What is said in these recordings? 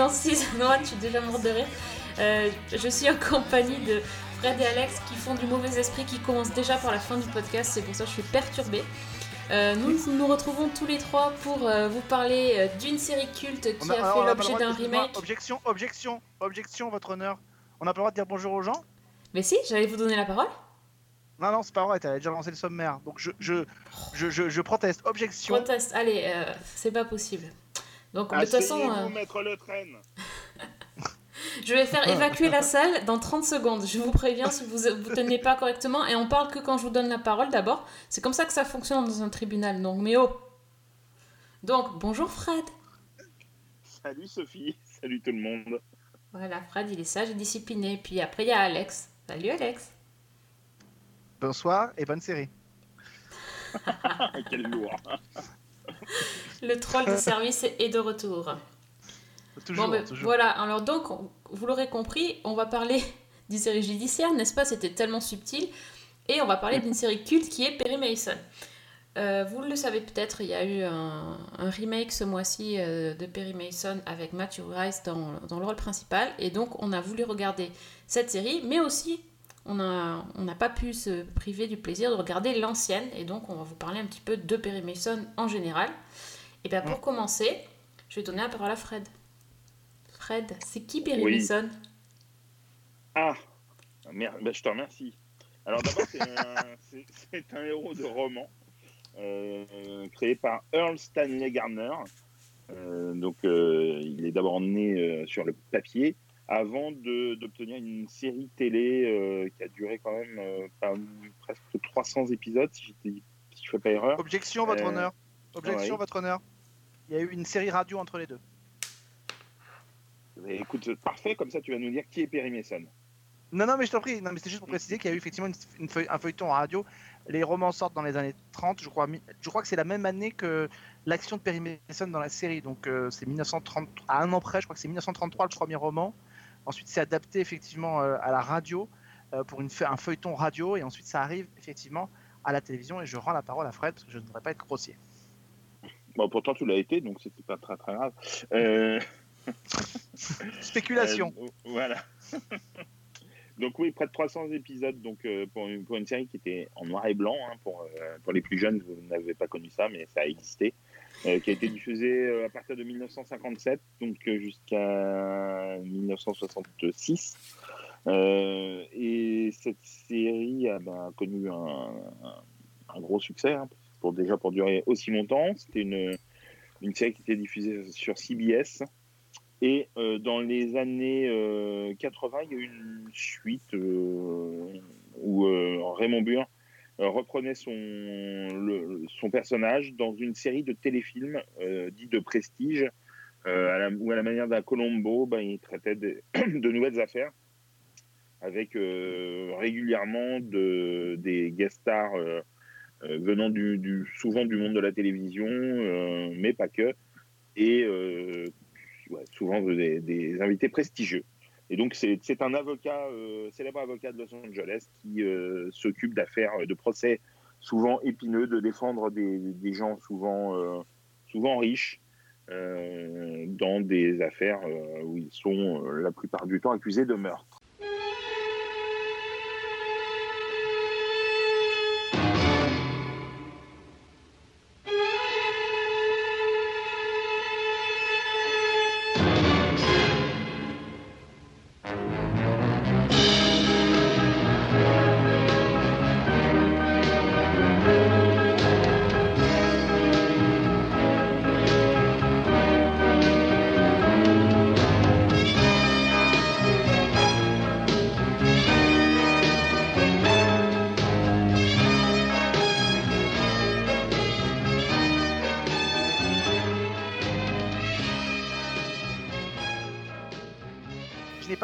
dans Season 1, je suis déjà morte de rire. Euh, je suis en compagnie de Fred et Alex qui font du mauvais esprit qui commence déjà par la fin du podcast, c'est pour ça que je suis perturbée. Euh, nous nous retrouvons tous les trois pour euh, vous parler d'une série culte qui On a- fait l'objet d'un remake. Objection, objection, objection, votre honneur. On n'a pas le droit de dire bonjour aux gens Mais si, j'allais vous donner la parole. Non, non, c'est pas vrai, t'avais déjà lancé le sommaire. Donc je, je, je, je, je proteste. Objection. Proteste, allez, euh, c'est pas possible. Donc de toute façon, euh, maître Le Train. je vais faire évacuer la salle dans 30 secondes. Je vous préviens si vous vous tenez pas correctement et on parle que quand je vous donne la parole d'abord. C'est comme ça que ça fonctionne dans un tribunal. Donc, mais oh. Donc, bonjour Fred. Salut Sophie, salut tout le monde. Voilà, Fred, il est sage et discipliné. Puis après, il y a Alex. Salut Alex. Bonsoir et bonne série. Quel lourd. Le troll de service est de retour. Toujours, bon, ben, toujours. voilà, alors donc, on- vous l'aurez compris, on va parler d'une série judiciaire, n'est-ce pas? C'était tellement subtil. Et on va parler d'une série culte qui est Perry Mason. Euh, vous le savez peut-être, il y a eu un, un remake ce mois-ci euh, de Perry Mason avec Matthew Rice dans, dans le rôle principal. Et donc, on a voulu regarder cette série, mais aussi, on n'a on pas pu se priver du plaisir de regarder l'ancienne. Et donc, on va vous parler un petit peu de Perry Mason en général. Et bien, pour commencer, je vais donner la parole à Fred. Fred, c'est qui Perry Oui. Mason? Ah, merde, bah, je te remercie. Alors d'abord, c'est un, héros de roman euh, créé par Earl Stanley Gardner. Euh, donc, euh, il est d'abord né sur le papier avant de- d'obtenir une série télé euh, qui a duré quand même euh, pas- presque 300 épisodes, si, je ne fais pas erreur. Objection, votre Euh, honneur. Objection, ouais. votre honneur. Il y a eu une série radio entre les deux. Mais écoute, parfait, comme ça tu vas nous dire qui est Perry Mason. Non, non, mais je t'en prie. Non, mais c'est juste pour préciser qu'il y a eu effectivement une, une feuille- un feuilleton en radio. Les romans sortent dans les années 30, je crois. Je crois que c'est la même année que l'action de Perry Mason dans la série. Donc c'est 1930, à un an près, je crois que c'est 1933 le premier roman. Ensuite, c'est adapté effectivement euh, à la radio euh, pour une un feuilleton radio. Et ensuite, ça arrive effectivement à la télévision. Et je rends la parole à Fred parce que je ne voudrais pas être grossier. Bon, pourtant tu l'as été, donc c'était pas très très grave. Euh, Spéculation. Euh, voilà. donc oui, près de 300 épisodes donc euh, pour, une, pour une série qui était en noir et blanc. hein, pour, pour les plus jeunes, vous n'avez pas connu ça, mais ça a existé. Euh, qui a été diffusée euh, à partir de 1957, donc euh, jusqu'à 1966. Euh, et cette série a ben, connu un, gros succès, hein, pour, déjà pour durer aussi longtemps. C'était une, série qui était diffusée sur CBS. Et dans les années euh, 80, il y a eu une suite où Raymond Burr reprenait son, son personnage dans une série de téléfilms euh, dits de prestige, euh, où à la manière d'un Colombo, ben, il traitait de nouvelles affaires avec euh, régulièrement de, des guest stars euh, euh, venant du, souvent du monde de la télévision, euh, mais pas que, et euh, souvent des invités prestigieux. Et donc c'est un avocat, euh, célèbre avocat de Los Angeles qui euh, s'occupe d'affaires, de procès souvent épineux, de défendre des, gens souvent, euh, riches euh, dans des affaires euh, où ils sont euh, la plupart du temps accusés de meurtre.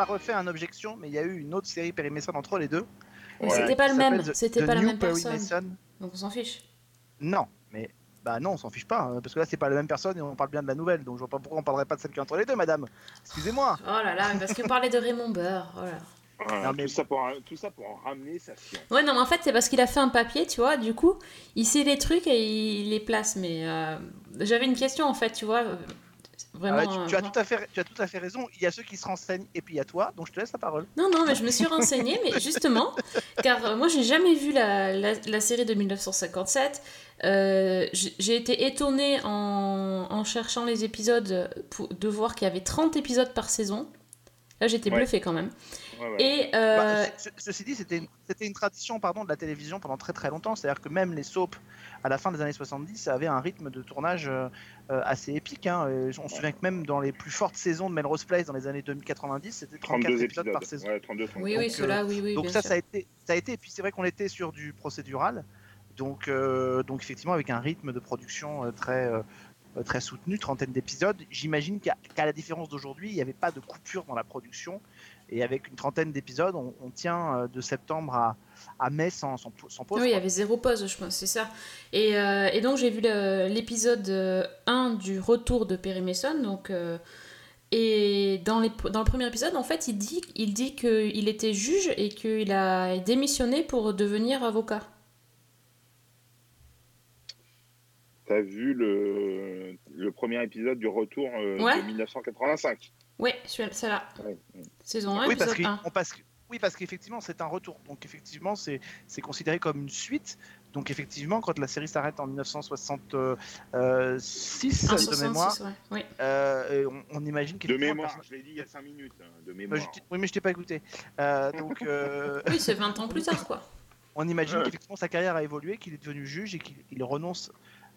Refait un objection, mais il y a eu une autre série Perry Mason entre les deux. Mais c'était pas le même, c'était pas la même Perry personne. Mason. Donc on s'en fiche. Non, mais bah non, on s'en fiche pas, hein, parce que là c'est pas la même personne et on parle bien de la nouvelle, donc je vois pas pourquoi on parlerait pas de celle qui est entre les deux, madame. Excusez-moi. Oh là là, parce que parler de Raymond Burr, oh là. Voilà, Non, mais- tout, ça pour, tout ça pour en ramener sa science. Ouais, non, mais en fait, c'est parce qu'il a fait un papier, tu vois, du coup, il sait les trucs et il les place. Mais euh, j'avais une question, en fait, tu vois. Vraiment. Ah ouais, tu, tu as euh, tout à fait, tu as tout à fait raison. Il y a ceux qui se renseignent et puis il y a toi, donc je te laisse la parole. Non, non, mais je me suis renseignée, mais justement, car euh, moi, j'ai jamais vu la, la, la série de 1957. Euh, j'ai j'ai été étonnée en, en cherchant les épisodes pour, de voir qu'il y avait 30 épisodes par saison. Là, j'étais Ouais. bluffée quand même. Ouais, ouais. Et euh, Bah, ce- ce- ceci dit, c'était une, tradition pardon, de la télévision pendant très très longtemps. C'est-à-dire que même les soaps à la fin des années 70 avaient un rythme de tournage euh, euh, assez épique. hein. Et on se souvient que même dans les plus fortes saisons de Melrose Place dans les années 2090, c'était 34 32 épisodes épisodes. par saison. Ouais, 32, 33. oui, oui, donc, ceux-là, oui, oui, Donc ça, sûr. ça a été, ça a été. Et puis c'est vrai qu'on était sur du procédural, donc euh, donc effectivement avec un rythme de production euh, très euh, très soutenu, trentaine d'épisodes. J'imagine qu'à qu'à la différence d'aujourd'hui, il n'y avait pas de coupure dans la production. Et avec une trentaine d'épisodes, on, on tient euh, de septembre à, à mai sans, sans, sans pause. Oui, il y avait zéro pause, je pense, c'est ça. Et, euh, et donc j'ai vu l'épisode euh, 1 du retour de Perry Mason. Donc, euh, et dans, les, dans le premier épisode, en fait, il dit, il dit qu'il était juge et qu'il a démissionné pour devenir avocat. T'as vu le, le premier épisode du retour euh, Ouais. de 1985 Oui, c'est là. Ouais. Saison 1, Oui, parce épisode que- 1. on passe- oui, parce qu'effectivement, c'est un retour. Donc, effectivement, c'est considéré comme une suite. Donc, effectivement, quand la série s'arrête en 1966 Un de 66, mémoire, ouais. Oui. euh, on, on imagine De qu'effectivement, le mémoire, je l'ai dit il y a 5 minutes. hein, de mémoire. oui, mais je t'ai pas écouté. Euh, donc, euh, oui, c'est 20 ans plus tard, quoi. on imagine Ouais. qu'effectivement sa carrière a évolué, qu'il est devenu juge et qu'il il renonce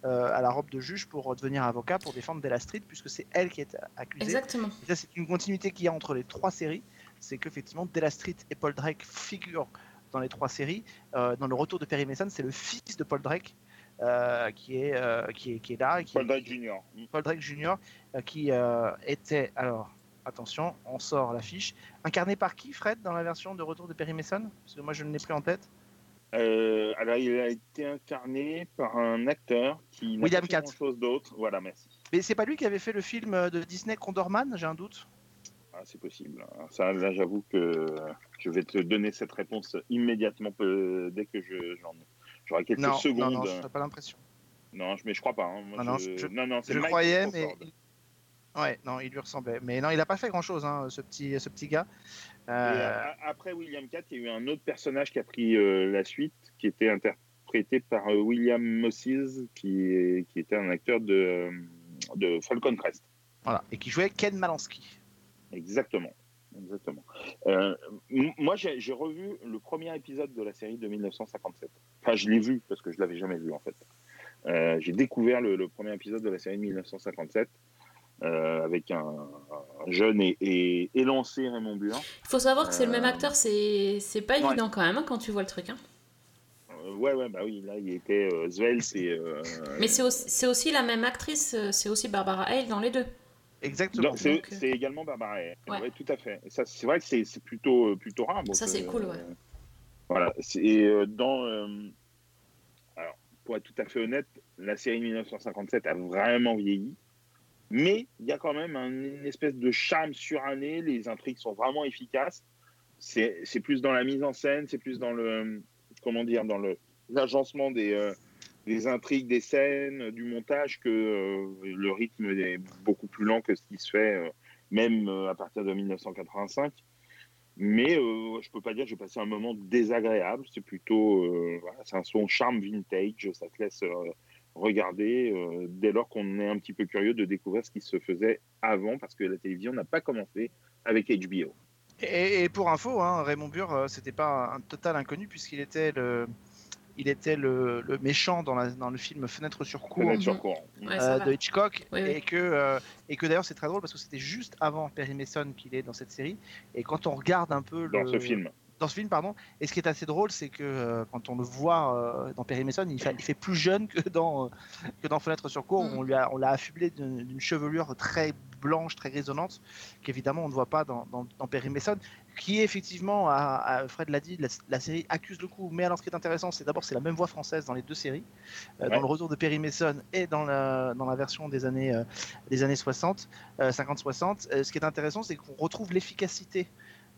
euh, à la robe de juge pour devenir avocat pour défendre Della Street, puisque c'est elle qui est accusée. Exactement. Et ça, c'est une continuité qu'il y a entre les trois séries. C'est qu'effectivement, Della Street et Paul Drake figurent dans les trois séries. Euh, dans le retour de Perry Mason, c'est le fils de Paul Drake euh, qui, est, euh, qui, est, qui est là. Qui, Paul Drake Jr. Paul Drake Jr., euh, qui euh, était, alors, attention, on sort l'affiche, incarné par qui, Fred, dans la version de retour de Perry Mason? Parce que moi, je ne l'ai plus en tête. Euh, alors, il a été incarné par un acteur qui n'a William pas grand-chose d'autre. Voilà, merci. Mais c'est pas lui qui avait fait le film euh, de Disney Condorman, j'ai un doute? Ah, c'est possible. hein. Ça, là, j'avoue que je vais te donner cette réponse immédiatement peu- dès que je, j'en ai. J'aurai quelques Non, secondes. non, non, je pas l'impression. Non, mais je crois pas. hein. Moi, Non, non, je... je- non, non, c'est Je le Mike croyais, mais. Ouais, non, il lui ressemblait. Mais non, il n'a pas fait grand chose, ce, petit, ce petit gars. Et, Euh, après William Catt, il y a eu un autre personnage qui a pris euh, la suite, qui était interprété par euh, William Moses, qui, est- qui était un acteur de, de Falcon Crest. Voilà, et qui jouait Ken Malansky. Exactement. Exactement. Moi, j'ai revu le premier épisode de la série de 1957. Enfin, je l'ai vu parce que je l'avais jamais vu en fait. J'ai découvert le, le premier épisode de la série de 1957 euh, avec un, un jeune et, et élancé Raymond Burr. Il faut savoir que c'est le même Euh, acteur, c'est c'est pas ouais. évident quand même hein, quand tu vois le truc. Hein. Euh, ouais, ouais, bah oui, là, il était euh, et. euh, Mais c'est aussi, c'est aussi la même actrice, c'est aussi Barbara Hale dans les deux. Exactement. C'est Donc, euh, c'est également Barbara Hale. Ouais. Ouais, tout à fait. Et ça, c'est vrai que c'est c'est plutôt, plutôt rare. donc, Ça, c'est cool, ouais. Voilà. C'est euh, dans. euh, alors, pour être tout à fait honnête, la série 1957 a vraiment vieilli. Mais il y a quand même un- une espèce de charme suranné. Les intrigues sont vraiment efficaces. C'est plus dans la mise en scène, c'est plus dans le. Comment dire Dans l'agencement des. euh, des intrigues, des scènes, du montage, que euh, le rythme est beaucoup plus lent que ce qui se fait, euh, même à partir de 1985. Mais euh, je peux pas dire que j'ai passé un moment désagréable. C'est plutôt, c'est un son charme vintage. Ça te laisse regarder euh, dès lors qu'on est un petit peu curieux de découvrir ce qui se faisait avant, parce que la télévision n'a pas commencé avec HBO. Et, et pour info, hein, Raymond Burr, euh, c'était pas un total inconnu puisqu'il était le, il était le, le méchant dans, la- dans le film Fenêtre sur cour Fenêtre sur courant. Ouais, euh, de Hitchcock Oui, et que euh, et que d'ailleurs c'est très drôle parce que c'était juste avant Perry Mason qu'il est dans cette série et quand on regarde un peu Dans le- ce film. Dans ce film, pardon. Et ce qui est assez drôle, c'est que euh, quand on le voit euh, dans Perry Mason, il fait, il fait plus jeune que dans, euh, que dans Fenêtre sur cour. Mm. On lui a, on l'a affublé d'une chevelure très blanche, très résonnante, qu'évidemment on ne voit pas dans, dans, dans Perry Mason, qui est effectivement, à, à- Fred l'a dit, la, la série accuse le coup. Mais alors ce qui est intéressant, c'est d'abord c'est la même voix française dans les deux séries, Ouais. dans le retour de Perry Mason et dans la, dans la version des années, des années 60, euh, 50-60. Euh, ce qui est intéressant, c'est qu'on retrouve l'efficacité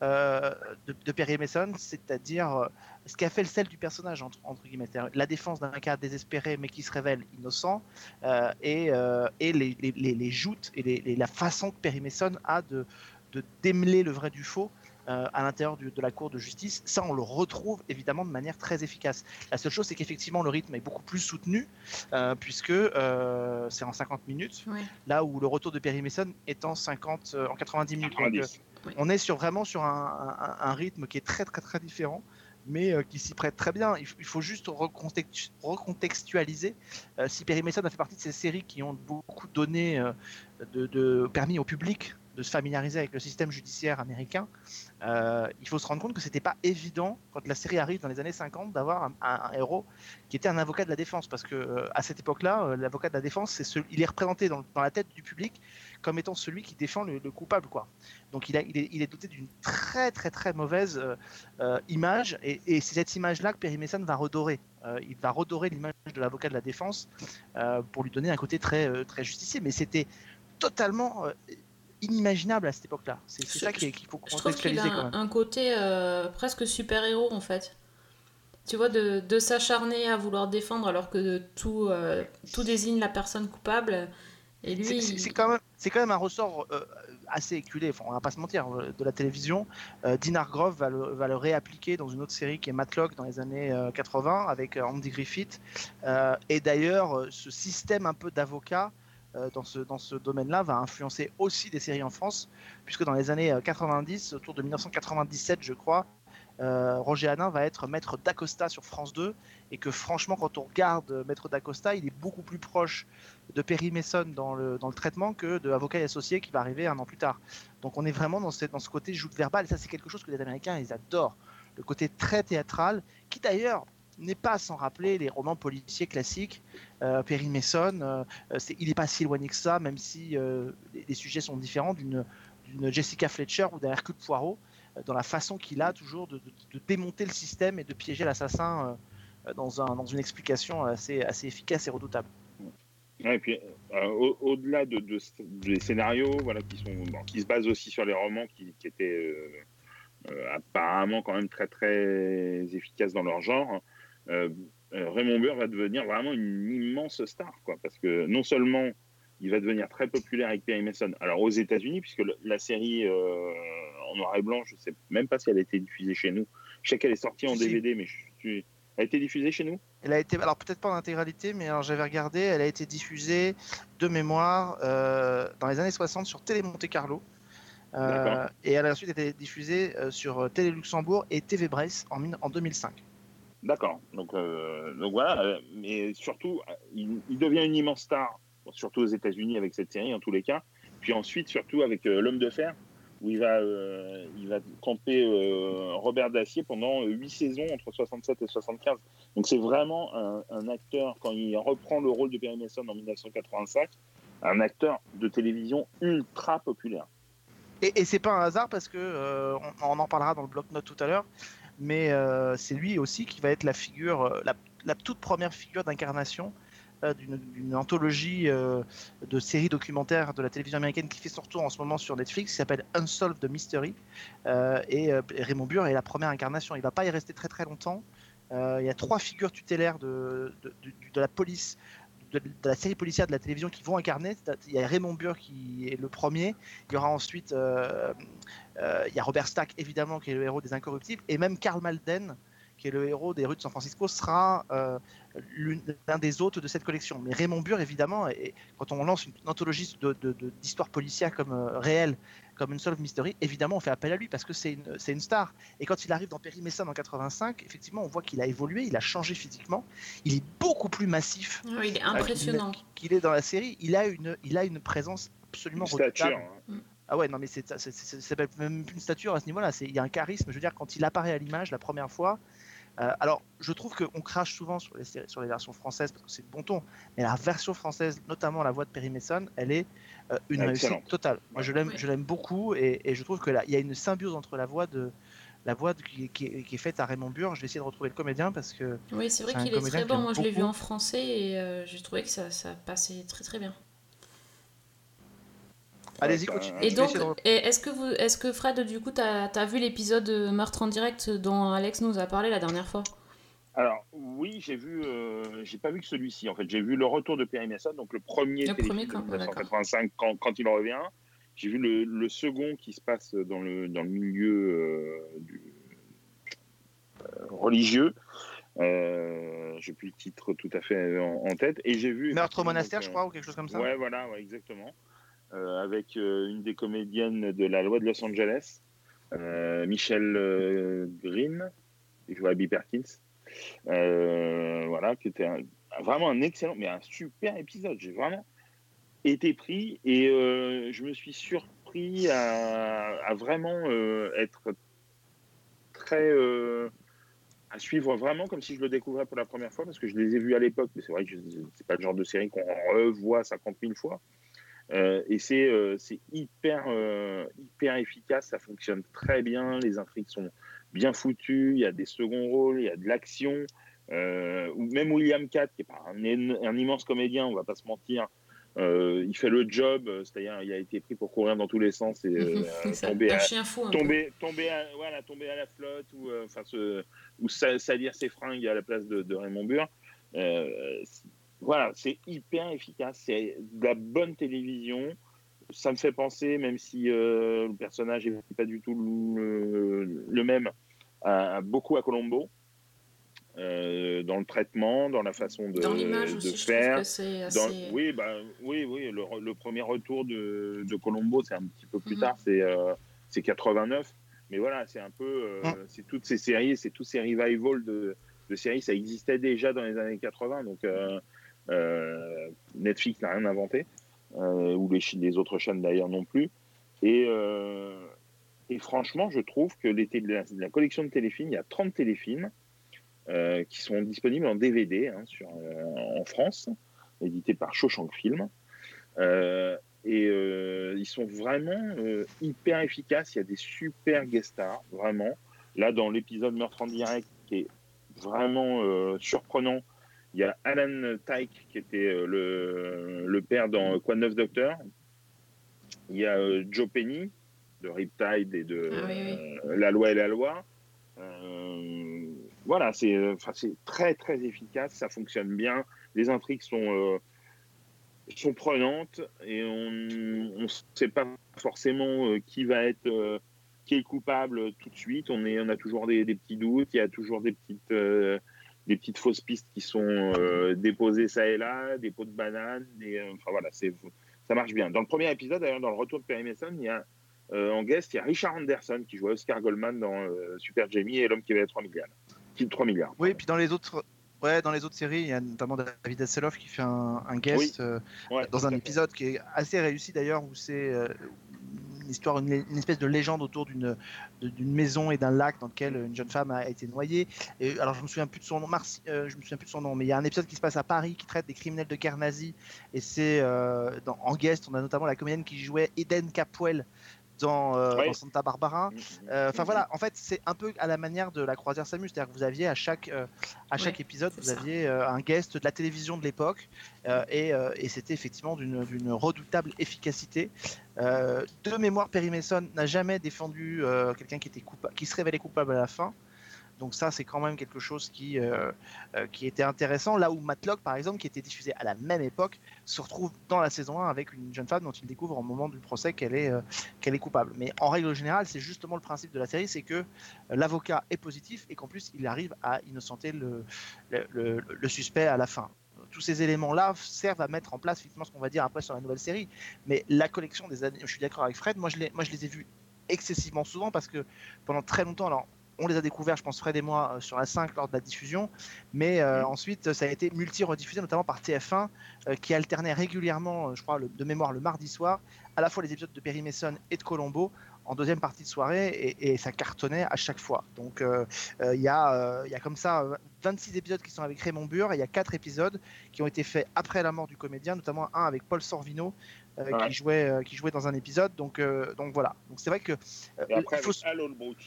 euh, de, de Perry Mason, c'est-à-dire euh, ce qui a fait le sel du personnage, entre, entre guillemets. C'est-à-dire La défense d'un cas désespéré mais qui se révèle innocent, euh, et, euh, et les, les, les- les joutes et les- les- la façon que Perry Mason a de, de démêler le vrai du faux euh, à l'intérieur de la cour de justice. Ça, on le retrouve évidemment de manière très efficace. La seule chose, c'est qu'effectivement, le rythme est beaucoup plus soutenu, euh, puisque euh, c'est en 50 minutes, là où le retour de Perry Mason est en, 50, euh, en 90 minutes. Donc, 90. on est sur vraiment sur un, rythme qui est très très très différent mais euh, qui s'y prête très bien. Il, faut juste recontextu- recontextualiser. Si Perry Mason a fait partie de ces séries qui ont beaucoup donné, euh, de, permis au public de se familiariser avec le système judiciaire américain, euh, il faut se rendre compte que c'était pas évident quand la série arrive dans les années 50 d'avoir un, héros qui était un avocat de la défense parce que à cette époque-là, l'avocat de la défense, il est représenté dans la tête du public comme étant celui qui défend le, le coupable, quoi. Donc il, a, il, est, il est doté d'une très très très mauvaise euh, euh, image et, et c'est cette image-là que Perry Mason va redorer. Euh, il va redorer l'image de l'avocat de la défense euh, pour lui donner un côté très très justicier, mais c'était totalement inimaginable à cette époque-là. C'est ça qu'il faut Je trouve qu'il contextualiser a quand un, même. un côté euh, presque super-héros en fait. Tu vois, de, de s'acharner à vouloir défendre alors que tout, euh, tout désigne la personne coupable. Et lui, C'est- il- quand, même- c'est quand même un ressort euh, assez éculé, enfin, on va pas se mentir, euh, de la télévision. Euh, Dean Hargrove va le, va le réappliquer dans une autre série qui est Matlock dans les années euh, 80 avec euh, Andy Griffith. Euh, et d'ailleurs, ce système un peu d'avocat dans ce, dans ce domaine-là va influencer aussi des séries en France, puisque dans les années euh, 90, autour de 1997, je crois, euh, Roger Hanin va être maître d'Acosta sur France 2 et que franchement quand on regarde maître d'Acosta il est beaucoup plus proche de Perry Mason dans le, dans le traitement que de Avocat et Associé qui va arriver un an plus tard. Donc on est vraiment dans ce, dans ce côté joute verbale et ça c'est quelque chose que les Américains ils adorent. Le côté très théâtral qui d'ailleurs n'est pas sans rappeler les romans policiers classiques. Euh, Perry Mason, euh, c'est- il n'est pas si éloigné que ça même si euh, les, sujets sont différents d'une Jessica Fletcher ou d'un Hercule Poirot dans la façon qu'il a toujours de, de- démonter le système et de piéger l'assassin dans, un, dans une explication assez, assez efficace et redoutable. Ouais, et puis, euh, au- au-delà de, de- des scénarios, voilà, qui sont, bon, qui se basent aussi sur les romans qui, qui étaient euh, euh, apparemment quand même très très efficaces dans leur genre, Raymond Burr va devenir vraiment une immense star, quoi, parce que non seulement il va devenir très populaire avec Perry Mason, alors aux États-Unis, puisque le- la série en noir et blanc, je sais même pas si elle a été diffusée chez nous. Je sais qu'elle est sortie en. DVD, mais je suis- elle a été diffusée chez nous? Elle a été, alors peut-être pas en intégralité, mais alors j'avais regardé, elle a été diffusée de mémoire euh, dans les années 60 sur Télé Monte Carlo. Euh, et elle a ensuite été diffusée euh, sur Télé Luxembourg et TV Bresse en, en 2005. D'accord. Donc, euh, donc voilà. euh, Mais surtout, euh, il, il devient une immense star, surtout aux États-Unis avec cette série en tous les cas. Puis ensuite, surtout avec euh, L'Homme de Fer, où il va, euh, il va camper euh, Robert Dacier pendant huit saisons entre 67 et 75. Donc c'est vraiment un, acteur, quand il reprend le rôle de Perry Mason en 1985, un acteur de télévision ultra populaire. Et, et c'est pas un hasard parce que euh, on, en parlera dans le bloc-notes tout à l'heure, mais c'est lui aussi qui va être la figure, la, toute première figure d'incarnation d'une anthologie euh, de séries documentaires de la télévision américaine qui fait son retour en ce moment sur Netflix, qui s'appelle Unsolved Mystery. Euh, et euh, Raymond Burr est la première incarnation. Il va pas y rester très très longtemps. Il y a trois figures tutélaires de, de, la police, de, la série policière de la télévision qui vont incarner. Il y a Raymond Burr qui est le premier. Il y aura ensuite, il y a Robert Stack évidemment qui est le héros des Incorruptibles, et même Karl Malden qui est le héros des rues de San Francisco sera l'un des hôtes de cette collection. Mais Raymond Burr évidemment, et quand on lance une anthologie d'histoire policière comme euh, réelle, comme une Solve Mystery, évidemment on fait appel à lui parce que c'est une, c'est une star. Et quand il arrive dans Perry Mason en 85, effectivement on voit qu'il a évolué, il a changé physiquement, il est beaucoup plus massif oui, il est impressionnant. qu'il est dans la série. Il a une, il a une présence absolument Une stature. redoutable. hein. Ah ouais, non, mais c'est, même plus une stature à ce niveau-là. C'est, il y a un charisme. Je veux dire, quand il apparaît à l'image la première fois. Euh, alors, je trouve qu'on crache souvent sur les, séries- sur les versions françaises parce que c'est de bon ton. Mais la version française, notamment la voix de Perry Mason, elle est euh, une réussite totale. Moi, je l'aime, Oui. je l'aime beaucoup et, et je trouve que là, il y a une symbiose entre la voix de la voix de- qui, qui est, qui est faite à Raymond Burr. Je vais essayer de retrouver le comédien parce que Oui, c'est vrai qu'il est très bon. Moi, je l'ai vu en français et euh, j'ai trouvé que ça, ça passait très très bien. Allez-y, ça- continue. Et donc, est-ce que, vous, est-ce que Fred, du coup, t'as as vu l'épisode de Meurtre en direct dont Alex nous a parlé la dernière fois? Alors oui, j'ai vu, euh, j'ai pas vu que celui-ci. En fait, j'ai vu le retour de Perry Mason, donc le premier Le premier, de quand- ouais, 1985 quand, quand il revient. J'ai vu le, le second qui se passe dans le dans le milieu euh, du, euh, religieux. Euh, j'ai plus le titre tout à fait en, en tête. Et j'ai vu Meurtre au monastère, donc, je crois, ou quelque chose comme ça. Ouais, voilà, ouais, exactement. Euh, avec euh, une des comédiennes de la loi de Los Angeles, euh, Michelle Green, qui joue Abby Perkins. Voilà, qui était vraiment un excellent, mais un super épisode. J'ai vraiment été pris et je me suis surpris à, à vraiment être très. à suivre vraiment comme si je le découvrais pour la première fois parce que je les ai vus à l'époque, mais c'est vrai que c'est pas le genre de série qu'on revoit 50 000 fois. Euh, et c'est euh, hyper, euh, hyper efficace, ça fonctionne très bien, les intrigues sont bien foutues, il y a des seconds rôles, il y a de l'action. Euh, ou même William Catt, qui est pas un, immense comédien, on va pas se mentir, il fait le job, c'est-à-dire il a été pris pour courir dans tous les sens et tomber à, chien fou. un peu. tomber, tomber, à, voilà, tomber à la flotte ou, enfin, se- ou sa- salir ses fringues à la place de, de Raymond Burr. Voilà, c'est hyper efficace. C'est de la bonne télévision. Ça me fait penser, même si euh, le personnage n'est pas du tout le, le même, à, à- beaucoup à Colombo. euh, dans le traitement, dans la façon de, Dans l'image de aussi, je faire. trouve que c'est Dans- assez... oui, bah, oui, oui. Le, le premier retour de, de Colombo, c'est un petit peu plus Mhm. tard, c'est euh, c'est 89. Mais voilà, c'est un peu, euh, Mhm. c'est toutes ces séries, c'est tous ces revivals de, de séries, ça existait déjà dans les années 80. Donc Netflix n'a rien inventé, euh, ou les, autres chaînes d'ailleurs non plus. Et, euh, franchement, je trouve que la, la collection de téléfilms, il y a 30 téléfilms euh, qui sont disponibles en DVD hein, sur, euh, en France, édité par Shawshank Film. Euh, et euh, ils sont vraiment euh, hyper efficaces. Il y a des super guest stars, vraiment. Là, dans l'épisode Meurtre en direct, qui est vraiment euh, surprenant, il y a Alan Tyke, qui était euh, le, le père dans Quoi de neuf Docteur. Il y a euh, Joe Penny, de Riptide et de Ah oui, oui. euh, La Loi et la Loi. Euh, voilà, c'est très très efficace, ça fonctionne bien. Les intrigues sont, euh, sont prenantes et on ne sait pas forcément qui va être euh, qui est le coupable tout de suite. On, est, on a toujours des, des petits doutes, il y a toujours des petites, des petites fausses pistes qui sont euh, déposées ça et là, des pots de banane. Des, euh, enfin voilà, c'est, ça marche bien. Dans le premier épisode, d'ailleurs, dans le retour de Perry Mason, il y a euh, en guest, il y a Richard Anderson qui jouait Oscar Goldman dans Super Jamie et l'homme qui avait 3 milliards. Qui 3 milliards. Oui, puis dans les autres. Ouais, dans les autres séries, il y a notamment David Hasselhoff qui fait un, un guest Ouais, dans un épisode qui est assez réussi d'ailleurs, où c'est histoire, une, espèce de légende autour d'une maison et d'un lac dans lequel une jeune femme a été noyée. Alors je me souviens plus de son nom, euh, je me souviens plus de son nom, mais il y a un épisode qui se passe à Paris qui traite des criminels de guerre nazis. Et c'est euh, en guest, on a notamment la comédienne qui jouait Eden Capwell dans, euh, dans Santa Barbara. Mhm. Euh, Enfin Mhm. voilà, en fait, c'est un peu à la manière de la croisière Samus, c'est-à-dire que vous aviez à chaque, euh, à chaque épisode, vous ça. aviez euh, un guest de la télévision de l'époque, euh, et, euh, et c'était effectivement d'une d'une redoutable efficacité. Euh, de mémoire, Perry Mason n'a jamais défendu euh, quelqu'un qui était qui se révélait coupable à la fin. Donc ça, c'est quand même quelque chose qui, euh, euh, qui était intéressant. Là où Matlock, par exemple, qui était diffusé à la même époque, se retrouve dans la saison 1 avec une jeune femme dont il découvre au moment du procès qu'elle est, euh, qu'elle est coupable. Mais en règle générale, c'est justement le principe de la série, c'est que l'avocat est positif et qu'en plus, il arrive à innocenter le, le, suspect à la fin. Tous ces éléments-là servent à mettre en place effectivement ce qu'on va dire après sur la nouvelle série. Mais la collection des années, je suis d'accord avec Fred, moi je, moi je les ai vus excessivement souvent parce que pendant très longtemps, alors on les a découverts, je pense Fred et moi, euh, sur la 5 lors de la diffusion, mais euh, Mhm. ensuite ça a été multi-rediffusé, notamment par TF1, euh, qui alternait régulièrement, je crois, le- de mémoire le mardi soir, à la fois les épisodes de Perry Mason et de Colombo en deuxième partie de soirée, et, et ça cartonnait à chaque fois. Donc euh, il y, y a comme ça euh, 26 épisodes qui sont avec Raymond Burr, et il y a 4 épisodes qui ont été faits après la mort du comédien, notamment un avec Paul Sorvino, Ouais. qui, jouait, qui jouait dans un épisode. Donc, donc voilà. Donc c'est vrai que Et après, il faut avec Al Holbrook.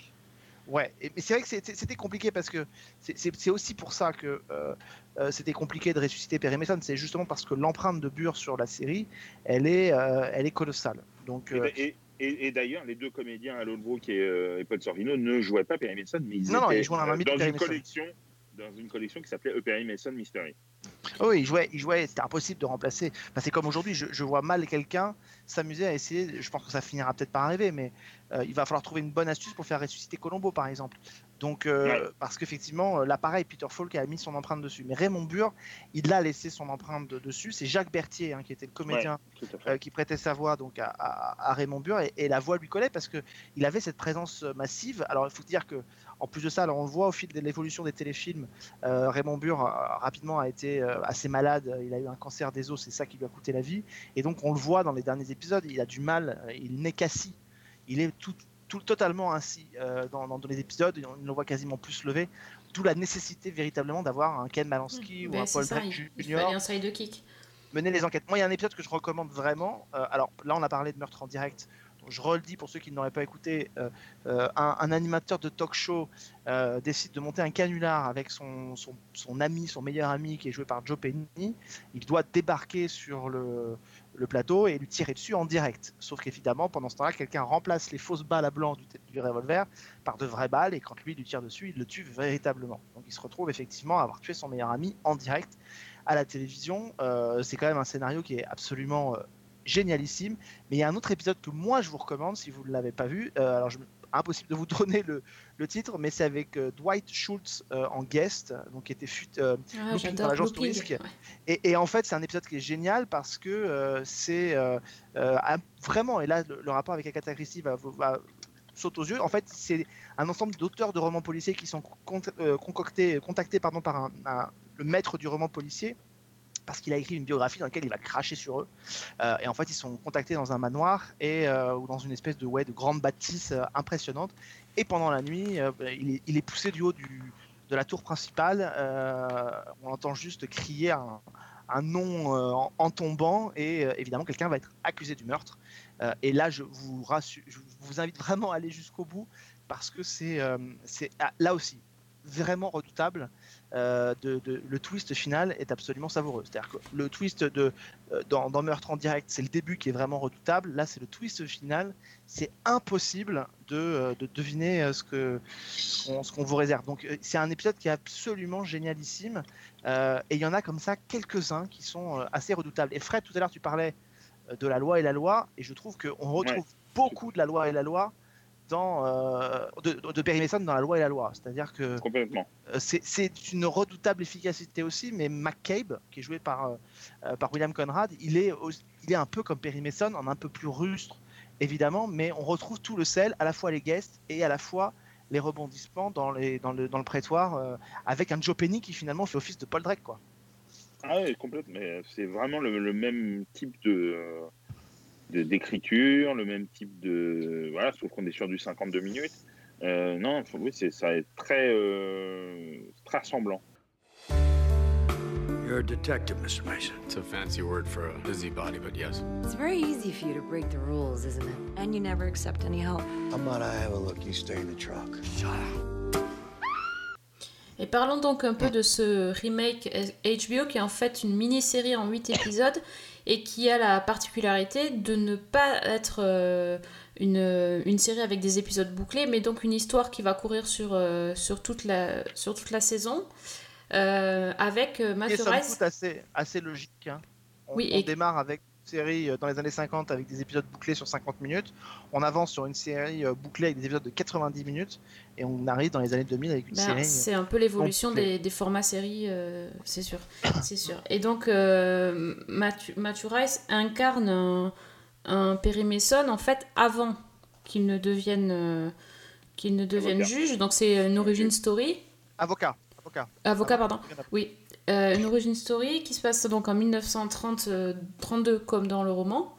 Ouais, mais c'est vrai que c'était compliqué parce que c'est- aussi pour ça que euh, euh, c'était compliqué de ressusciter Perry Mason. C'est justement parce que l'empreinte de Burr sur la série, elle est, euh, elle est colossale. Donc, Et, euh, et- et- et d'ailleurs, les deux comédiens, Alan Brooke et, et Paul Sorvino, ne jouaient pas Perry Mason, mais ils Non, non, étaient ils ami de dans une collection, dans une collection qui s'appelait Perry Mason Mystery. oh oui, il jouait, il jouait, c'était impossible de remplacer. Enfin, c'est comme aujourd'hui, je, je vois mal quelqu'un s'amuser à essayer. Je pense que ça finira peut-être par arriver, mais euh, il va falloir trouver une bonne astuce pour faire ressusciter Colombo, par exemple. Donc, euh, Ouais. parce qu'effectivement, euh, l'appareil Peter Falk a mis son empreinte dessus. Mais Raymond Burr, il a laissé son empreinte de- dessus. C'est Jacques Berthier, hein, qui était le comédien euh, qui prêtait sa voix donc à, à- à Raymond Burr et, et la voix lui collait parce que il avait cette présence massive. Alors il faut dire que en plus de ça, alors, on le voit au fil de l'évolution des téléfilms, euh, Raymond Burr euh, rapidement a été euh, assez malade. Il a eu un cancer des os, c'est ça qui lui a coûté la vie. Et donc on le voit dans les derniers épisodes, il a du mal, il n'est qu'assis. Il est tout, tout totalement ainsi euh, dans, dans les épisodes. On ne le voit quasiment plus se lever. D'où la nécessité véritablement d'avoir un Ken Malansky ou Ben, un Paul il, il Jr un mener les enquêtes. Moi, il y a un épisode que je recommande vraiment. Euh, alors là, on a parlé de meurtre en direct. Je redis pour ceux qui n'auraient pas écouté. euh, euh, un, animateur de talk show euh, décide de monter un canular avec son, ami, son meilleur ami, qui est joué par Joe Penny. Il doit débarquer sur le, plateau et lui tirer dessus en direct. Sauf qu'évidemment, pendant ce temps-là, quelqu'un remplace les fausses balles à blanc du, revolver par de vraies balles. Et quand lui lui tire dessus, il le tue véritablement. Donc il se retrouve effectivement à avoir tué son meilleur ami en direct à la télévision. C'est quand même un scénario qui est absolument génialissime. Mais il y a un autre épisode que moi je vous recommande si vous ne l'avez pas vu. Euh, alors je, impossible de vous donner le, le titre, mais c'est avec euh, Dwight Schultz euh, en guest, donc qui était fut, euh, Ah, dans l'agence touristique. ouais. et, et en fait, c'est un épisode qui est génial parce que c'est vraiment, et là, le, le rapport avec Agatha Christie va, va saute aux yeux. En fait, c'est un ensemble d'auteurs de romans policiers qui sont con- concoctés, contactés pardon, par un- un- le maître du roman policier parce qu'il a écrit une biographie dans laquelle il va cracher sur eux. Euh, et en fait, ils sont contactés dans un manoir et, euh, ou dans une espèce de, ouais, de grande bâtisse euh, impressionnante. Et pendant la nuit, il, est, poussé du haut de la tour principale. on entend juste crier un, nom en, tombant et évidemment, quelqu'un va être accusé du meurtre. Et là, je vous, invite vraiment à aller jusqu'au bout parce que c'est c'est, ah, là aussi vraiment redoutable. Euh, de, de- le twist final est absolument savoureux. C'est-à-dire que le twist de, euh, dans, dans Meurtre en direct, c'est le début qui est vraiment redoutable. Là, c'est le twist final. C'est impossible de, euh, de deviner ce que qu'on vous réserve. Donc, c'est un épisode qui est absolument génialissime. Euh, et il y en a comme ça quelques-uns qui sont assez redoutables. Et Fred, tout à l'heure, tu parlais de la loi et la loi, et je trouve qu'on retrouve beaucoup de la loi et la loi dans euh, de, de Perry Mason dans la loi et la loi. C'est-à-dire que euh, c'est- une redoutable efficacité aussi, mais McCabe, qui est joué par, euh, par William Conrad, il est, il est un peu comme Perry Mason, en un peu plus rustre, évidemment, mais on retrouve tout le sel, à la fois les guests et à la fois les rebondissements dans, les, dans, le, dans le prétoire, euh, avec un Joe Penny qui finalement fait office de Paul Drake. Quoi. Ah oui, complètement. Mais c'est vraiment le, le même type de- d'écriture, le même type de voilà, sauf qu'on est sur du 52 minutes. Euh, non, oui, c'est ça est très euh, très ressemblant. You're a detective, Mr. Mason. It's a fancy word for a busybody, but yes. It's very easy for you to break the rules, isn't it? And you never accept any help. How about I have a look? You stay in the truck. Et parlons donc un peu de ce remake HBO qui est en fait une mini-série en 8 épisodes et qui a la particularité de ne pas être euh, une, une série avec des épisodes bouclés, mais donc une histoire qui va courir sur, euh, sur, toute, la, sur toute la saison euh, avec euh, Et Matthew toute assez, assez logique. hein. On, Oui, on et- démarre avec série euh, dans les années 50 avec des épisodes bouclés sur 50 minutes. On avance sur une série euh, bouclée avec des épisodes de 90 minutes. Et on arrive dans les années 2000 avec une Ben, série. euh, c'est un peu l'évolution des, des formats séries, euh, c'est sûr, c'est sûr. Et donc euh, Matthew, Matthew Rice incarne un, un Perry Mason en fait avant qu'il ne devienne euh, qu'il ne devienne Avocat. juge. Donc c'est une origin story, Avocat. Avocat. avocat pardon. Oui, euh, une origin story qui se passe donc en 1932 comme dans le roman.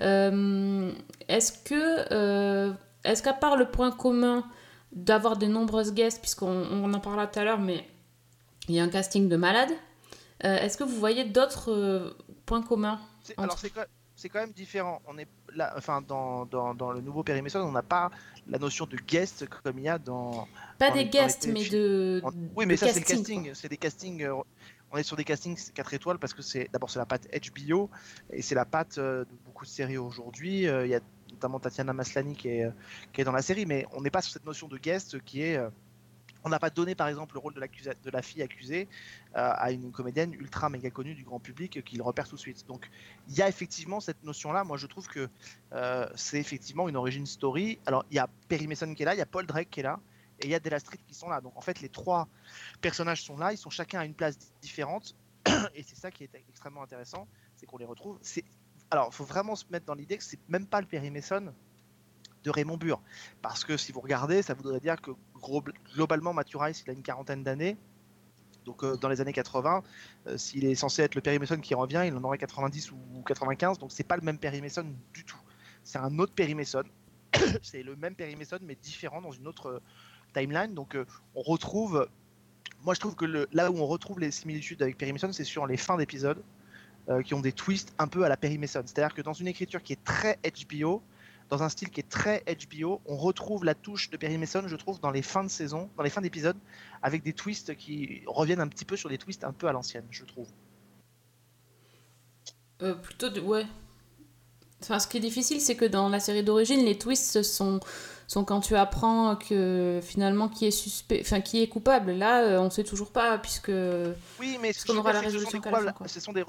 Euh, est-ce que, euh, est-ce qu'à part le point commun d'avoir de nombreuses guests, puisqu'on on en parlera tout à l'heure, mais il y a un casting de malade, euh, est-ce que vous voyez d'autres euh, points communs Entre- Alors c'est quand, c'est quand même différent. On est là, enfin, dans, dans, dans le nouveau Mason, on n'a pas la notion de guest comme il y a dans. Pas dans des les- guests, mais de. Oui, mais de ça, c'est le casting. C'est des castings. euh, on est sur des castings 4 étoiles parce que c'est d'abord c'est la patte HBO et c'est la patte euh, de beaucoup de séries aujourd'hui. Euh, Il y a notamment Tatiana Maslany qui est, qui est dans la série, mais on n'est pas sur cette notion de guest qui est. on n'a pas donné par exemple le rôle de, la fille accusée euh, à une comédienne ultra méga connue du grand public qui le repère tout de suite. Donc il y a effectivement cette notion-là. Moi je trouve que euh, c'est effectivement une origin story. Alors il y a Perry Mason qui est là, il y a Paul Drake qui est là et il y a Della Street qui sont là. Donc en fait les trois personnages sont là, ils sont chacun à une place différente et c'est ça qui est extrêmement intéressant, c'est qu'on les retrouve. Alors il faut vraiment se mettre dans l'idée que c'est même pas le Perry Mason de Raymond Burr. Parce que si vous regardez, ça voudrait dire que globalement, Matthew Rice, il a une quarantaine d'années. Donc euh, dans les années 80, euh, s'il est censé être le Perry Mason qui revient, il en aurait 90 ou 95. Donc c'est pas le même Perry Mason du tout. C'est un autre Perry Mason. c'est le même Perry Mason mais différent dans une autre euh, timeline. Donc on retrouve. Moi je trouve que là où on retrouve les similitudes avec Perry Mason, c'est sur les fins d'épisodes qui ont des twists un peu à la Perry Mason. C'est-à-dire que dans une écriture qui est très HBO, dans un style qui est très HBO. On retrouve la touche de Perry Mason, je trouve, dans les fins de saison, dans les fins d'épisodes, avec des twists qui reviennent un petit peu sur des twists un peu à l'ancienne, je trouve. Euh, plutôt de. Ouais. Enfin, ce qui est difficile, c'est que dans la série d'origine, les twists sont, sont quand tu apprends que finalement qui est suspect, enfin qui est coupable. Là, euh, on sait toujours pas, puisque. Oui, mais ce qu'on aura la résolution ce sont des-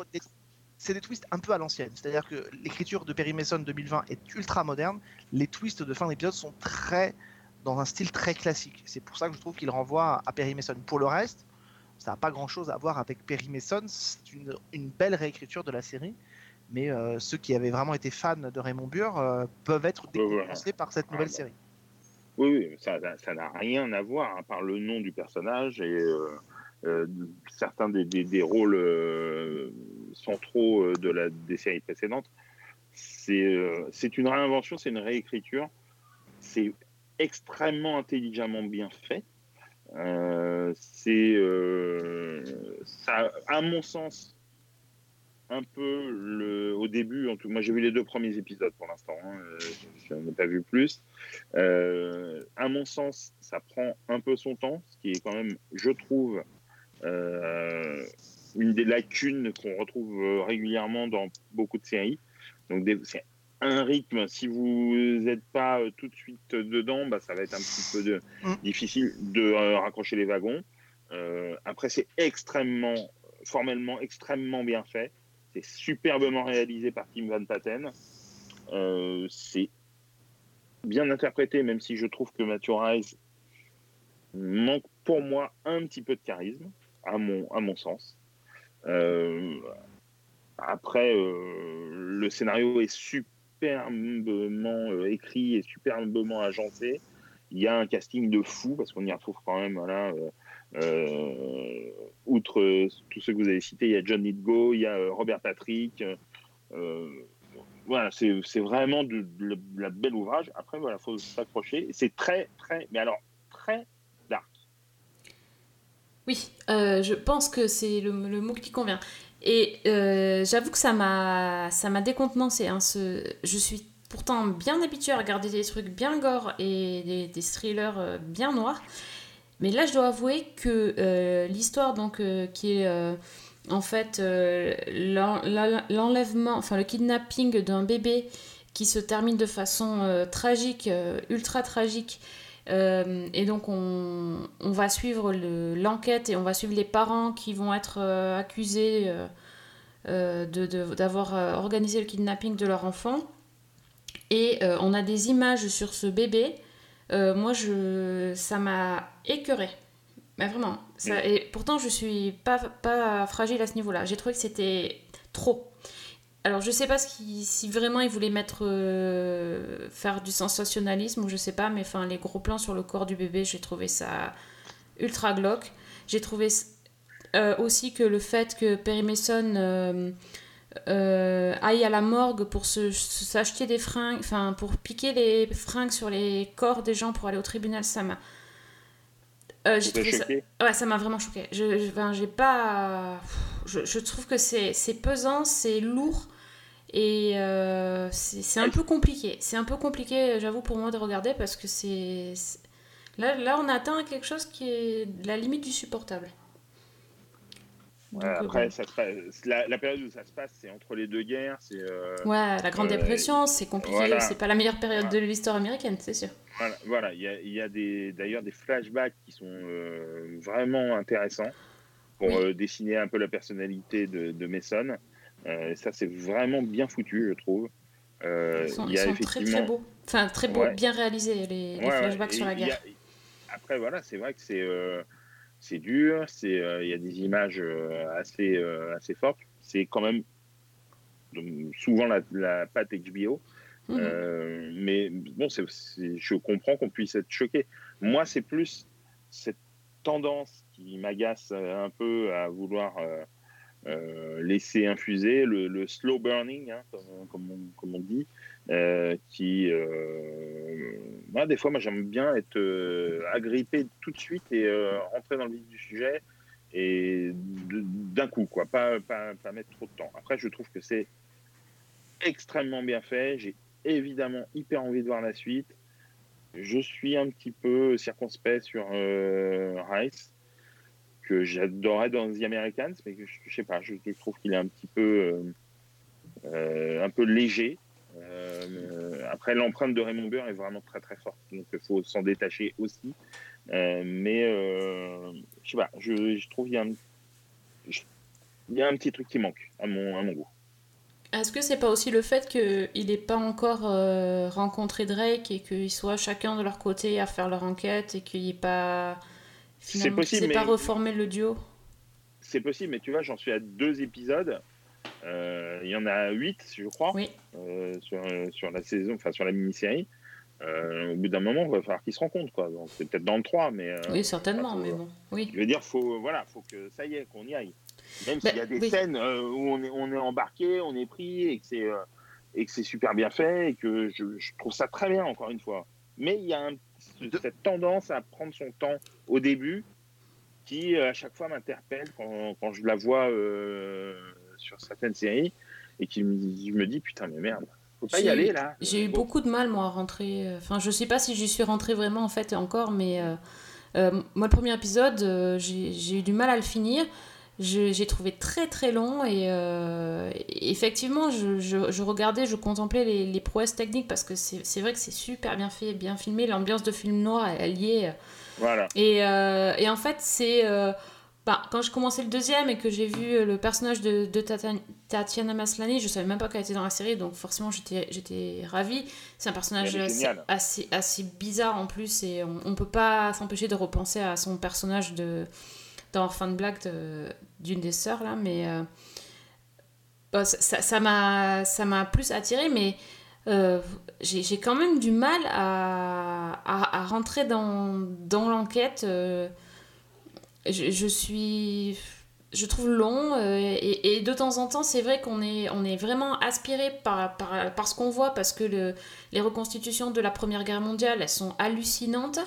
c'est des twists un peu à l'ancienne. C'est-à-dire que l'écriture de Perry Mason 2020 est ultra moderne. Les twists de fin d'épisode sont très dans un style très classique. C'est pour ça que je trouve qu'il renvoie à Perry Mason. Pour le reste, ça n'a pas grand-chose à voir avec Perry Mason. C'est une, une belle réécriture de la série. Mais euh, ceux qui avaient vraiment été fans de Raymond Burr euh, peuvent être décontenancés par cette nouvelle Ah, bah. série. Oui, oui, ça n'a rien à voir à part le nom du personnage et euh, certains des, des- rôles euh, centraux euh, de la, des séries précédentes. C'est euh, une réinvention, c'est une réécriture. C'est extrêmement intelligemment bien fait. Euh, c'est euh, à mon sens, un peu le, au début. En tout, moi, j'ai vu les deux premiers épisodes pour l'instant. hein, euh, je n'en ai pas vu plus. Euh, à mon sens, ça prend un peu son temps, ce qui est quand même, je trouve, euh, une des lacunes qu'on retrouve euh, régulièrement dans beaucoup de séries. Donc, c'est un rythme. Si vous n'êtes pas euh, tout de suite dedans, bah, ça va être un petit peu de- Mm. difficile de euh, raccrocher les wagons. Euh, après, c'est extrêmement, formellement, extrêmement bien fait. C'est superbement réalisé par Tim Van Patten. Euh, c'est bien interprété, même si je trouve que Matthew Rice manque pour moi un petit peu de charisme, à mon, à mon sens. Euh, après, euh, le scénario est superbement euh, écrit et superbement agencé. Il y a un casting de fou, parce qu'on y retrouve quand même, voilà, outre euh, tous ceux que vous avez cités, il y a John Lithgow, il y a Robert Patrick. voilà, c'est vraiment de, de de la belle ouvrage. Après, voilà, faut s'accrocher. C'est très, très, mais alors très. Oui, euh, je pense que c'est le, mot qui convient. Et euh, j'avoue que ça m'a ça m'a décontenancé. Hein. Je suis pourtant bien habituée à regarder des trucs bien gore et des, thrillers euh, bien noirs. Mais là, je dois avouer que l'histoire donc qui est en fait l'en- l'en- l'enlèvement, enfin le kidnapping d'un bébé qui se termine de façon tragique, ultra tragique. Euh, et donc on, on va suivre le- l'enquête et on va suivre les parents qui vont être euh, accusés euh, euh, d'avoir organisé le kidnapping de leur enfant. Et on a des images sur ce bébé. Moi, je, ça m'a écœuré. Mais vraiment. Ça, et pourtant, je suis pas, pas fragile à ce niveau-là. J'ai trouvé que c'était trop. Alors, je sais pas ce si vraiment ils voulaient mettre euh, faire du sensationnalisme ou je sais pas, mais enfin les gros plans sur le corps du bébé, j'ai trouvé ça ultra glauque. J'ai trouvé euh, aussi que le fait que Perry Mason euh, aille à la morgue pour s'acheter des fringues, enfin pour piquer les fringues sur les corps des gens pour aller au tribunal, ça m'a. Euh, j'ai trouvé ça... Ouais, ça m'a vraiment choqué. Je, j'ai pas. Je, je trouve que c'est pesant, c'est lourd. Et euh, c'est un peu compliqué. C'est un peu compliqué, j'avoue, pour moi de regarder parce que c'est. Là, là, on atteint quelque chose qui est la limite du supportable. Donc, Ouais, euh, après, ça se passe- la, la période où ça se passe, c'est entre les deux guerres. C'est euh, Ouais, la Grande Dépression, c'est compliqué. voilà. C'est pas la meilleure période Voilà. de l'histoire américaine, c'est sûr. Voilà, voilà. il y a, y a d'ailleurs des flashbacks qui sont vraiment intéressants pour Oui. dessiner un peu la personnalité de, de Mason. Euh, ça, c'est vraiment bien foutu, je trouve. Euh, Ils sont, il ils y a sont très effectivement- très beaux. Enfin, très beaux, Ouais. bien réalisés, les, les Ouais, flashbacks sur la a- guerre. Après, voilà, c'est vrai que c'est euh, c'est dur, c'est euh, il y a des images euh, assez, euh, assez fortes. C'est quand même souvent la, la patte HBO. Mhm. Mais bon, je comprends qu'on puisse être choqué. Moi, c'est plus cette tendance qui m'agace un peu à vouloir euh, laisser infuser le, slow burning, hein, comme, on, dit, euh, qui, euh, des fois, moi, j'aime bien être agrippé tout de suite et rentrer dans le vif du sujet et d'un coup, quoi, pas, pas, mettre trop de temps. Après, je trouve que c'est extrêmement bien fait. J'ai évidemment hyper envie de voir la suite. Je suis un petit peu circonspect sur Rice, que j'adorais dans The Americans, mais je, je sais pas, je, trouve qu'il est un petit peu, euh, euh, un peu léger. Euh, après, l'empreinte de Raymond Burr est vraiment très très forte, donc il faut s'en détacher aussi. Mais euh, je sais pas, je, trouve qu'il y a un, y a un petit truc qui manque à mon, à mon goût. Est-ce que c'est pas aussi le fait qu'il n'ait pas encore rencontré Drake et qu'ils soient chacun de leur côté à faire leur enquête et qu'il n'y ait pas. C'est possible, aient pas reformé le duo C'est possible, mais tu vois, j'en suis à deux épisodes. Euh, Il y en a huit, je crois, Oui. euh, sur, sur la saison, enfin sur la mini-série. Euh, au bout d'un moment, il va falloir qu'ils se rencontrent, quoi. Donc, c'est peut-être dans le 3, mais euh, Oui, certainement, faut- mais bon. Oui. je veux dire, faut, voilà, faut que ça y est, qu'on y aille. Même Bah, s'il y a des oui. scènes euh, où on est, on est embarqué, on est pris et que c'est euh, et que c'est super bien fait et que je, je trouve ça très bien, encore une fois. Mais il y a un- De- cette tendance à prendre son temps au début qui, euh, à chaque fois, m'interpelle quand, quand je la vois euh, sur certaines séries et qui me, je me dis, putain, mais merde, faut pas y aller là. J'ai eu beaucoup de mal, moi, à rentrer. euh, Enfin, je sais pas si j'y suis rentrée vraiment, en fait, encore, mais euh, euh, moi, le premier épisode, euh, j'ai j'ai eu du mal à le finir. J'ai trouvé très très long et, euh, effectivement, je, je- je regardais, je contemplais les, les prouesses techniques parce que c'est vrai que c'est super bien fait, bien filmé. L'ambiance de film noir, elle, y est. Voilà. Et, euh, et en fait, c'est. euh, bah, quand je commençais le deuxième et que j'ai vu le personnage de, de Tata- Tatiana Maslany, je savais même pas qu'elle était dans la série, donc forcément j'étais ravie. C'est un personnage assez bizarre en plus, et on, on peut pas s'empêcher de repenser à son personnage de, dans Black de- d'une des sœurs, là, mais. euh, bah, ça- m'a ça m'a plus attiré, mais. euh, j'ai quand même du mal à, à, rentrer dans, dans l'enquête. euh, je, je suis. Je trouve long et, de temps en temps, c'est vrai qu'on est, on est vraiment aspiré par, par, ce qu'on voit parce que le, les reconstitutions de la Première Guerre mondiale, elles sont hallucinantes.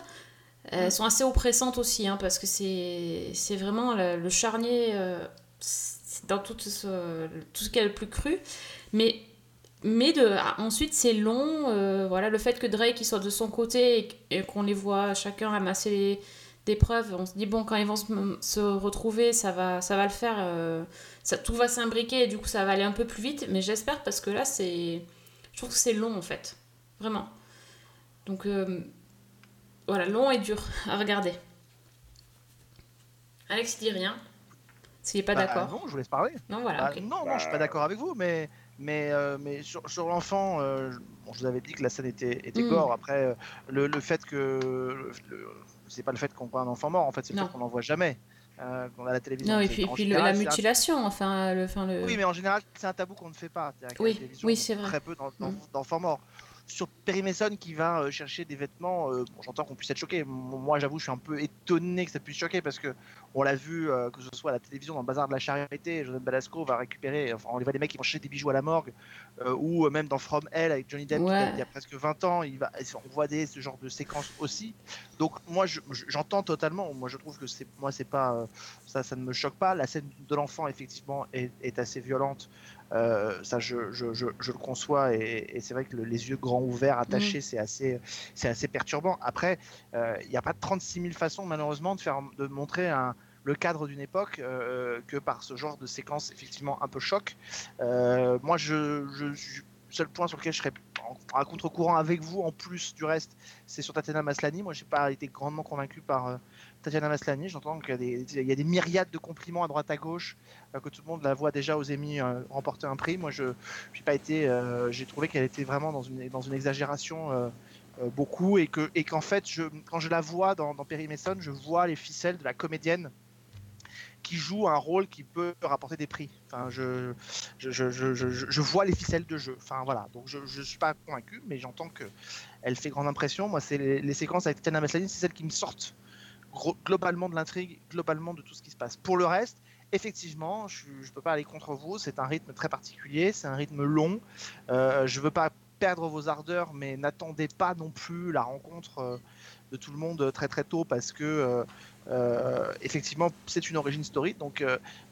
Elles sont assez oppressantes aussi hein, parce que c'est vraiment le, le charnier euh, dans tout ce, tout ce qu'il y a de plus cru. Mais mais de, ah, ensuite, c'est long. euh, voilà, le fait que Drake il soit de son côté et, qu- et qu'on les voit chacun ramasser les- des preuves, on se dit, bon, quand ils vont se, se retrouver, ça va, ça va le faire. euh, ça, tout va s'imbriquer et du coup, ça va aller un peu plus vite. Mais j'espère parce que là, c'est. Je trouve que c'est long en fait. Vraiment. Donc, euh, voilà, long et dur à regarder. Alex, il dit rien. Qu'il n'est pas Bah, d'accord. Non, je vous laisse parler. Non, voilà, Bah. Non, non, je suis pas d'accord avec vous, mais, mais, euh, mais sur, sur l'enfant, euh, je- bon, je vous avais dit que la scène était, était Mm. gore. Après, euh, le, le fait que. le- le- c'est pas le fait qu'on voit un enfant mort, en fait, c'est le Non. fait qu'on n'en voit jamais. Euh, qu'on a à la télévision. Non, et puis, le- la un- mutilation, enfin, le, enfin, le... Oui, mais en général, c'est un tabou qu'on ne fait pas. Oui, la télévision, oui, c'est vrai. Très peu Mm. d'enfants morts. Sur Perry Mason qui va euh, chercher des vêtements, euh, bon, j'entends qu'on puisse être choqué. Moi, j'avoue, je suis un peu étonné que ça puisse choquer parce que on l'a vu, euh, que ce soit à la télévision dans le bazar de la charité, Joseph Balasco va récupérer, enfin, on les voit des mecs qui vont chercher des bijoux à la morgue, euh, ou même dans From Hell avec Johnny Depp Ouais. d'il y a presque 20 ans, il va, on voit des, ce genre de séquences aussi. Donc moi, je- je- j'entends totalement. Moi, je trouve que c'est, moi, c'est pas, ça, ça ne me choque pas. La scène de l'enfant, effectivement, est, est assez violente Euh, ça, je, je, je, je le conçois et, et c'est vrai que le- les yeux grands ouverts, attachés, c'est assez, c'est assez perturbant. Après, euh, il n'y a pas 36 000 façons, malheureusement, de, faire, de montrer un, le cadre d'une époque euh, que par ce genre de séquence effectivement un peu choc. Moi, je, je, seul point sur lequel je serais à contre-courant avec vous, en plus du reste, c'est sur Tatiana Maslany. Moi, j'ai pas été grandement convaincu par Tatiana Maslany. J'entends qu'il y, a des- myriades de compliments à droite à gauche, euh, que tout le monde la voit déjà aux Emmy euh, remporter un prix. Moi, je j'ai pas été, euh, j'ai trouvé qu'elle était vraiment dans une, dans une exagération. beaucoup et que et qu'en fait je, quand je la vois dans, dans Perry Mason je vois les ficelles de la comédienne qui joue un rôle qui peut rapporter des prix. Enfin, je, je, je, je, vois les ficelles de jeu. Enfin, voilà. Donc, je ne suis pas convaincu, mais j'entends que elle fait grande impression. Moi, c'est les, séquences avec Tatiana Maslany, c'est celles qui me sortent globalement de l'intrigue, globalement de tout ce qui se passe. Pour le reste, effectivement, je ne peux pas aller contre vous. C'est un rythme très particulier, c'est un rythme long. Euh, je veux pas perdre vos ardeurs, mais n'attendez pas non plus la rencontre euh, de tout le monde très très tôt parce que euh, effectivement c'est une origin story. Donc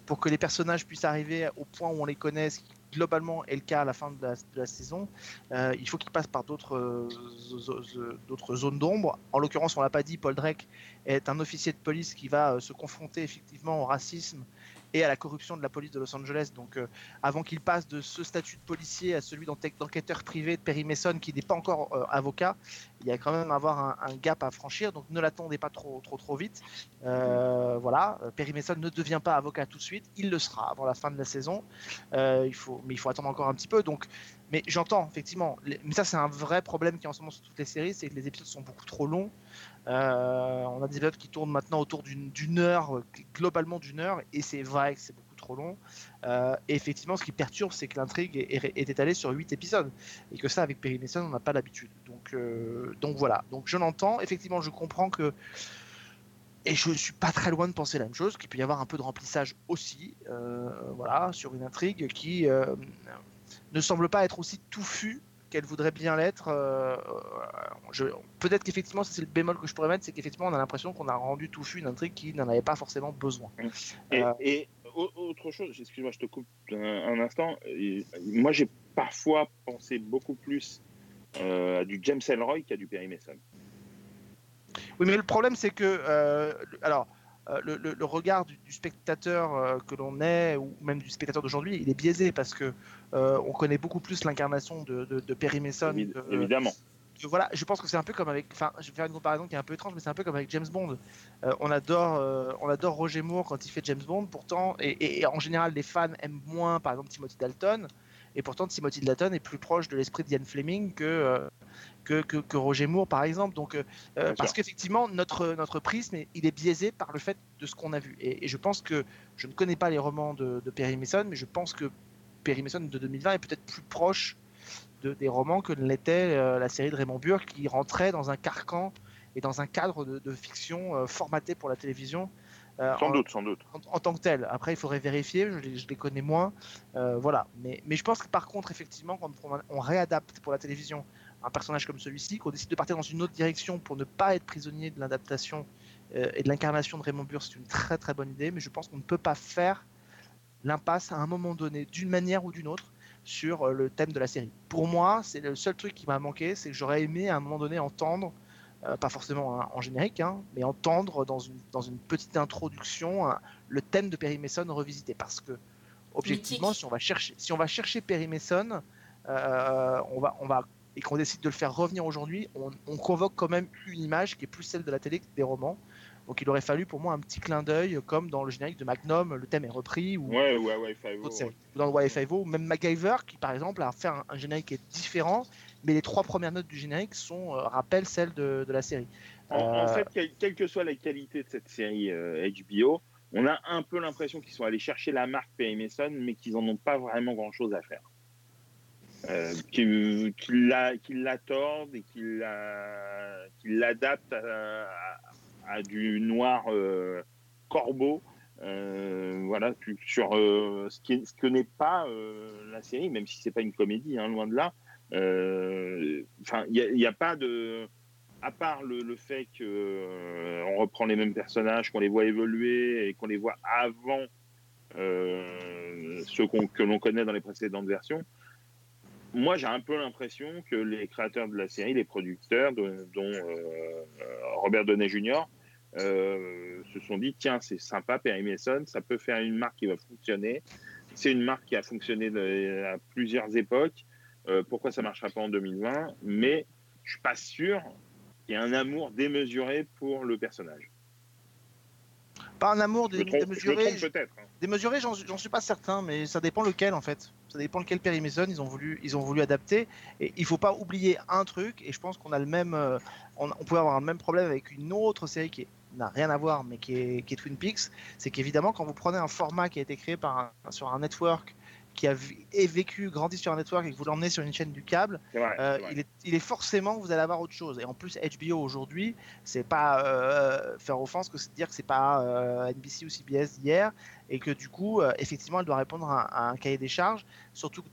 pour que les personnages puissent arriver au point où on les connaît, globalement est le cas à la fin de la, saison, euh, il faut qu'ils passent par d'autres euh, d'autres zones d'ombre. En l'occurrence, on l'a pas dit, Paul Drake est un officier de police qui va euh, se confronter effectivement au racisme à la corruption de la police de Los Angeles. Donc, euh, avant qu'il passe de ce statut de policier à celui d'enquête- d'enquêteur privé de Perry Mason, qui n'est pas encore euh, avocat, il y a quand même à avoir un, gap à franchir. Donc, ne l'attendez pas trop, trop, trop vite. Euh, voilà, Perry Mason ne devient pas avocat tout de suite. Il le sera avant la fin de la saison. Il faut, mais il faut attendre encore un petit peu. Donc, mais j'entends effectivement. Mais ça, c'est un vrai problème qui est en ce moment sur toutes les séries, c'est que les épisodes sont beaucoup trop longs. Euh, on a des épisodes qui tournent maintenant autour d'une heure, euh, globalement d'une heure, et c'est vrai que c'est beaucoup trop long. Euh, et effectivement, ce qui perturbe, c'est que l'intrigue est, étalée sur 8 épisodes, et que ça, avec Perry Mason, on n'a pas l'habitude. Donc, voilà. Donc je l'entends. Effectivement, je comprends que. Et je suis pas très loin de penser la même chose, qu'il peut y avoir un peu de remplissage aussi, voilà, sur une intrigue qui ne semble pas être aussi touffue qu'elle voudrait bien l'être. euh, Peut-être qu'effectivement, c'est le bémol que je pourrais mettre, c'est qu'effectivement, on a l'impression qu'on a rendu touffu une intrigue qui n'en avait pas forcément besoin. Et, Euh, et autre chose, excuse-moi, je te coupe un, un instant. Et moi, j'ai parfois pensé beaucoup plus euh, à du James Ellroy qu'à du Perry Mason. Oui, mais le problème, c'est que, alors, le, le- le regard du, du spectateur que l'on est, ou même du spectateur d'aujourd'hui, il est biaisé parce que on connaît beaucoup plus l'incarnation de, de, de Perry Mason. Évidemment. que voilà, je pense que c'est un peu comme avec, enfin, je vais faire une comparaison qui est un peu étrange, mais c'est un peu comme avec James Bond. Euh, on adore, euh, on adore Roger Moore quand il fait James Bond, pourtant, et, et- et en général, les fans aiment moins, par exemple, Timothy Dalton, et pourtant Timothy Dalton est plus proche de l'esprit d'Ian Fleming que, euh, que, que, que Roger Moore, par exemple. Donc, euh, euh, parce qu'effectivement, notre notre prisme, il est biaisé par le fait de ce qu'on a vu. Et, et je pense que je ne connais pas les romans de, de Perry Mason, mais je pense que Perry Mason de 2020 est peut-être plus proche de, des romans que ne l'était euh, la série de Raymond Burr qui rentrait dans un carcan et dans un cadre de, de fiction euh, formaté pour la télévision. euh, Sans en, doute, sans doute. en, en tant que tel. Après, il faudrait vérifier, je les, je les connais moins. voilà. Mais, mais je pense que par contre, effectivement, quand on, on réadapte pour la télévision un personnage comme celui-ci, qu'on décide de partir dans une autre direction pour ne pas être prisonnier de l'adaptation et de l'incarnation de Raymond Burr, c'est une très très bonne idée, mais je pense qu'on ne peut pas faire l'impasse à un moment donné, d'une manière ou d'une autre, sur euh, le thème de la série. Pour moi, c'est le seul truc qui m'a manqué, c'est que j'aurais aimé à un moment donné entendre, euh, pas forcément hein, en générique, hein, mais entendre dans une, dans une petite introduction hein, le thème de Perry Mason revisité. Parce que, objectivement, Mythique. si on va chercher, si on va chercher Perry Mason, euh, on va, on va, et qu'on décide de le faire revenir aujourd'hui, on, on convoque quand même une image qui est plus celle de la télé que des romans. Donc il aurait fallu pour moi un petit clin d'œil, comme dans le générique de Magnum, le thème est repris, ou Ouais, ouais, ouais, séries. Dans le YFIVO, même MacGyver, qui par exemple a fait un, un générique qui est différent, mais les trois premières notes du générique sont euh, rappellent celles de, de la série. En, en Euh, fait, quelle, quelle que soit la qualité de cette série euh, HBO, on a un peu l'impression qu'ils sont allés chercher la marque Perry Mason, mais qu'ils n'en ont pas vraiment grand-chose à faire. Euh, qu'ils la, tordent et qu'ils la- qu'ils l'adaptent à, à- du noir euh, corbeau. euh, voilà, sur euh, ce, qui ce que n'est pas la série, même si c'est pas une comédie, hein, loin de là. Il n'y a, pas de à part le, fait qu'on reprend les mêmes personnages, qu'on les voit évoluer et qu'on les voit avant ceux que l'on connaît dans les précédentes versions. Moi, j'ai un peu l'impression que les créateurs de la série, les producteurs, dont Robert Downey Jr., euh, se sont dit tiens, c'est sympa, Perry Mason, ça peut faire une marque qui va fonctionner. C'est une marque qui a fonctionné de- à plusieurs époques. Euh, pourquoi ça ne marchera pas en 2020 Mais je suis pas sûr qu'il y ait un amour démesuré pour le personnage. Pas un amour Je dé- trompe, je démesuré. peut-être. hein. Démesuré, j'en j'en suis pas certain, mais ça dépend lequel en fait. Ça dépend lequel Perry Mason ils ont voulu, ils ont voulu adapter. Et il faut pas oublier un truc. Et je pense qu'on a le même, euh, on, on peut avoir le même problème avec une autre série qui est- n'a rien à voir, mais qui est, qui est Twin Peaks. C'est qu'évidemment, quand vous prenez un format qui a été créé par un- sur un network, qui a vécu, grandi sur un network et que vous l'emmenez sur une chaîne du câble, vrai. euh, il, est, il est forcément vous allez avoir autre chose. Et en plus, HBO aujourd'hui, c'est pas euh, faire offense que c'est dire que c'est pas euh, NBC ou CBS d'hier et que du coup, effectivement, elle doit répondre à, à un cahier des charges. Surtout que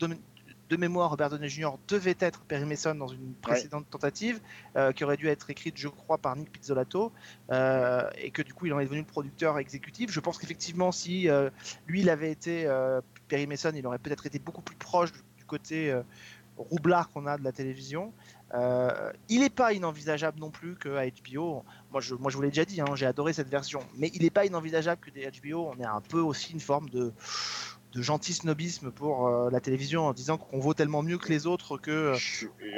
de, mémoire, Robert Downey Jr. devait être Perry Mason dans une précédente tentative euh, qui aurait dû être écrite, je crois, par Nick Pizzolatto euh, et que du coup, il en est devenu le producteur exécutif. Je pense qu'effectivement, si euh, lui, il avait été Perry Mason, il aurait peut-être été beaucoup plus proche du, du côté roublard qu'on a de la télévision. Euh, il n'est pas inenvisageable non plus qu'à HBO, moi je, moi je vous l'ai déjà dit, hein, j'ai adoré cette version, mais il n'est pas inenvisageable que des HBO, on ait un peu aussi une forme de, de gentil snobisme pour euh, la télévision en disant qu'on vaut tellement mieux que les autres que. euh,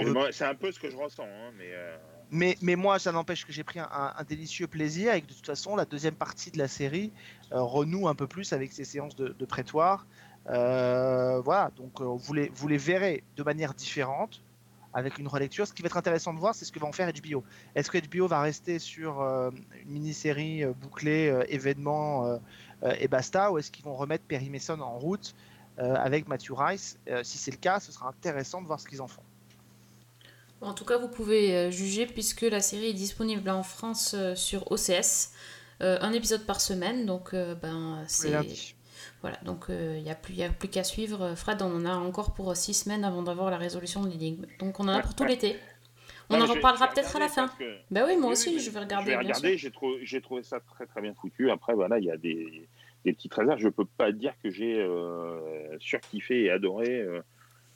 veut- moi, C'est un peu ce que je ressens, hein, mais euh, mais, mais moi, ça n'empêche que j'ai pris un, délicieux plaisir et que de toute façon, la deuxième partie de la série euh, renoue un peu plus avec ces séances de, de prétoire. Euh, voilà, donc euh, vous, les, vous les verrez de manière différente avec une relecture. Ce qui va être intéressant de voir, c'est ce que va en faire HBO. Est-ce que HBO va rester sur euh, une mini-série euh, bouclée, euh, événement euh, euh, et basta, ou est-ce qu'ils vont remettre Perry Mason en route euh, avec Matthew Rice Euh, Si c'est le cas, ce sera intéressant de voir ce qu'ils en font. En tout cas, vous pouvez euh, juger puisque la série est disponible en France euh, sur OCS. euh, un épisode par semaine, donc euh, ben c'est voilà, donc il n'y a plus, y a plus qu'à suivre. Fred, on en a encore pour 6 semaines avant d'avoir la résolution de l'énigme. Donc on en a pour tout l'été. On non, en je- reparlera je vais peut-être à la fin. que- Bah oui, moi Oui, aussi, oui, je vais Je regarder. vais bien regarder, j'ai trouvé, j'ai trouvé ça très très bien foutu. Après, voilà, il y a des, des petites réserves. Je peux pas dire que j'ai euh, surkiffé et adoré euh,